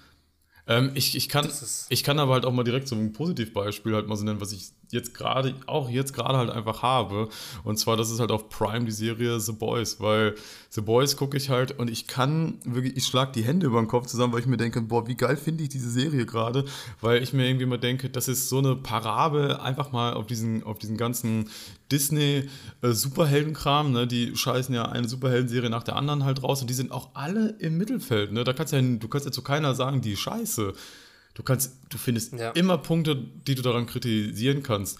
Ähm, ich, ich, kann, ich kann aber halt auch mal direkt so ein Positivbeispiel halt mal so nennen, was ich jetzt gerade, auch jetzt gerade halt einfach habe. Und zwar, das ist halt auf Prime die Serie The Boys, weil The Boys gucke ich halt und ich kann wirklich, ich schlag die Hände über den Kopf zusammen, weil ich mir denke, boah, wie geil finde ich diese Serie gerade, weil ich mir irgendwie mal denke, das ist so eine Parabel einfach mal auf diesen, auf diesen ganzen Disney-Superheldenkram, äh, ne? Die scheißen ja eine Superheldenserie nach der anderen halt raus und die sind auch alle im Mittelfeld, ne? Da kannst ja, du kannst ja zu keiner sagen, die scheiße. Du kannst, du findest ja. immer Punkte, die du daran kritisieren kannst.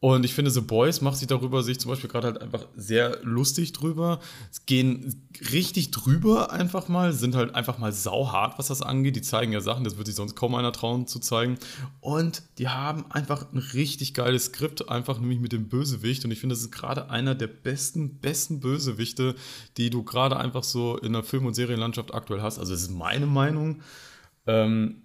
Und ich finde, The Boys macht sich darüber sich zum Beispiel gerade halt einfach sehr lustig drüber. Es gehen richtig drüber einfach mal, sind halt einfach mal sauhart, was das angeht. Die zeigen ja Sachen, das würde sich sonst kaum einer trauen zu zeigen. Und die haben einfach ein richtig geiles Skript, einfach nämlich mit dem Bösewicht. Und ich finde, das ist gerade einer der besten, besten Bösewichte, die du gerade einfach so in der Film- und Serienlandschaft aktuell hast. Also, das ist meine Meinung. Ähm,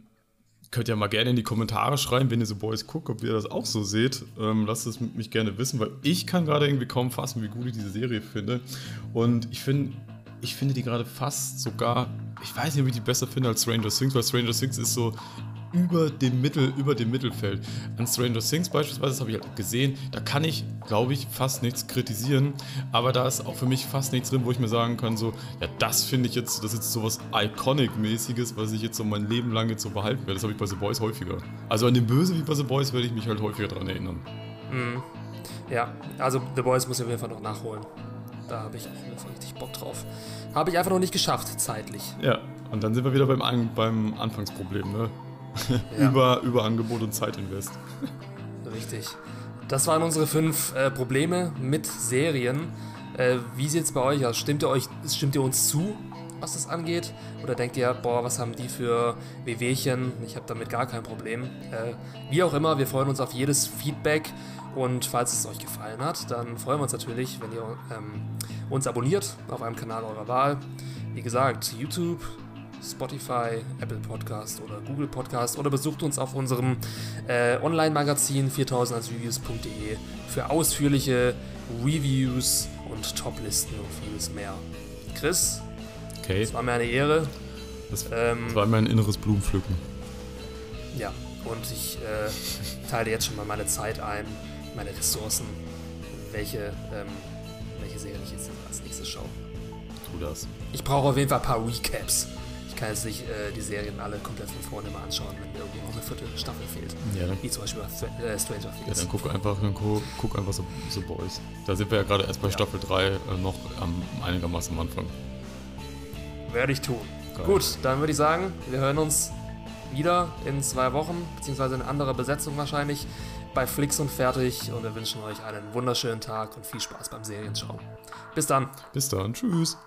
könnt ja mal gerne in die Kommentare schreiben, wenn ihr so Boys guckt, ob ihr das auch so seht. Ähm, lasst es mich gerne wissen, weil ich kann gerade irgendwie kaum fassen, wie gut ich diese Serie finde. Und ich finde, ich finde die gerade fast sogar, ich weiß nicht, ob ich die besser finde als Stranger Things, weil Stranger Things ist so über dem Mittel, über dem Mittelfeld. An Stranger Things beispielsweise, das habe ich halt gesehen, da kann ich, glaube ich, fast nichts kritisieren, aber da ist auch für mich fast nichts drin, wo ich mir sagen kann, so, ja, das finde ich jetzt, das ist jetzt sowas Iconic-mäßiges, was ich jetzt so mein Leben lang jetzt so behalten werde. Das habe ich bei The Boys häufiger. Also an den Böse wie bei The Boys werde ich mich halt häufiger daran erinnern. Mhm. Ja, also The Boys muss ich auf jeden Fall noch nachholen. Da habe ich richtig Bock drauf. Habe ich einfach noch nicht geschafft, zeitlich. Ja, und dann sind wir wieder beim, beim Anfangsproblem, ne? <laughs> Ja. über, über Angebot und Zeitinvest. Richtig. das waren unsere fünf äh, Probleme mit Serien. Äh, wie sieht es bei euch aus? Stimmt ihr, euch, stimmt ihr uns zu, was das angeht? Oder denkt ihr, boah, was haben die für Wehwehchen? Ich habe damit gar kein Problem. Äh, wie auch immer, wir freuen uns auf jedes Feedback. Und falls es euch gefallen hat, dann freuen wir uns natürlich, wenn ihr ähm, uns abonniert auf einem Kanal eurer Wahl. Wie gesagt, YouTube, Spotify, Apple Podcast oder Google Podcast oder besucht uns auf unserem äh, Online-Magazin 4000reviews.de für ausführliche Reviews und Toplisten und vieles mehr. Chris, okay. es war mir eine Ehre. Das, ähm, das war mein inneres Blumenpflücken. Ja, und ich äh, teile jetzt schon mal meine Zeit ein, meine Ressourcen, welche, ähm, welche Serie ich jetzt als nächstes schaue. Tu das. Ich brauche auf jeden Fall ein paar Recaps. Ich kann jetzt nicht äh, die Serien alle komplett von vorne mal anschauen, wenn mir irgendwo noch eine vierte Staffel fehlt. Ja, dann, Wie zum Beispiel äh, Stranger Things. Ja, dann guck einfach, dann guck, guck einfach so, so Boys. Da sind wir ja gerade erst bei ja. Staffel 3 äh, noch am, einigermaßen am Anfang. Werde ich tun. Geil. Gut, dann würde ich sagen, wir hören uns wieder in zwei Wochen, beziehungsweise in anderer Besetzung wahrscheinlich, bei Flix und fertig. Und wir wünschen euch einen wunderschönen Tag und viel Spaß beim Serienschauen. Bis dann. Bis dann. Tschüss.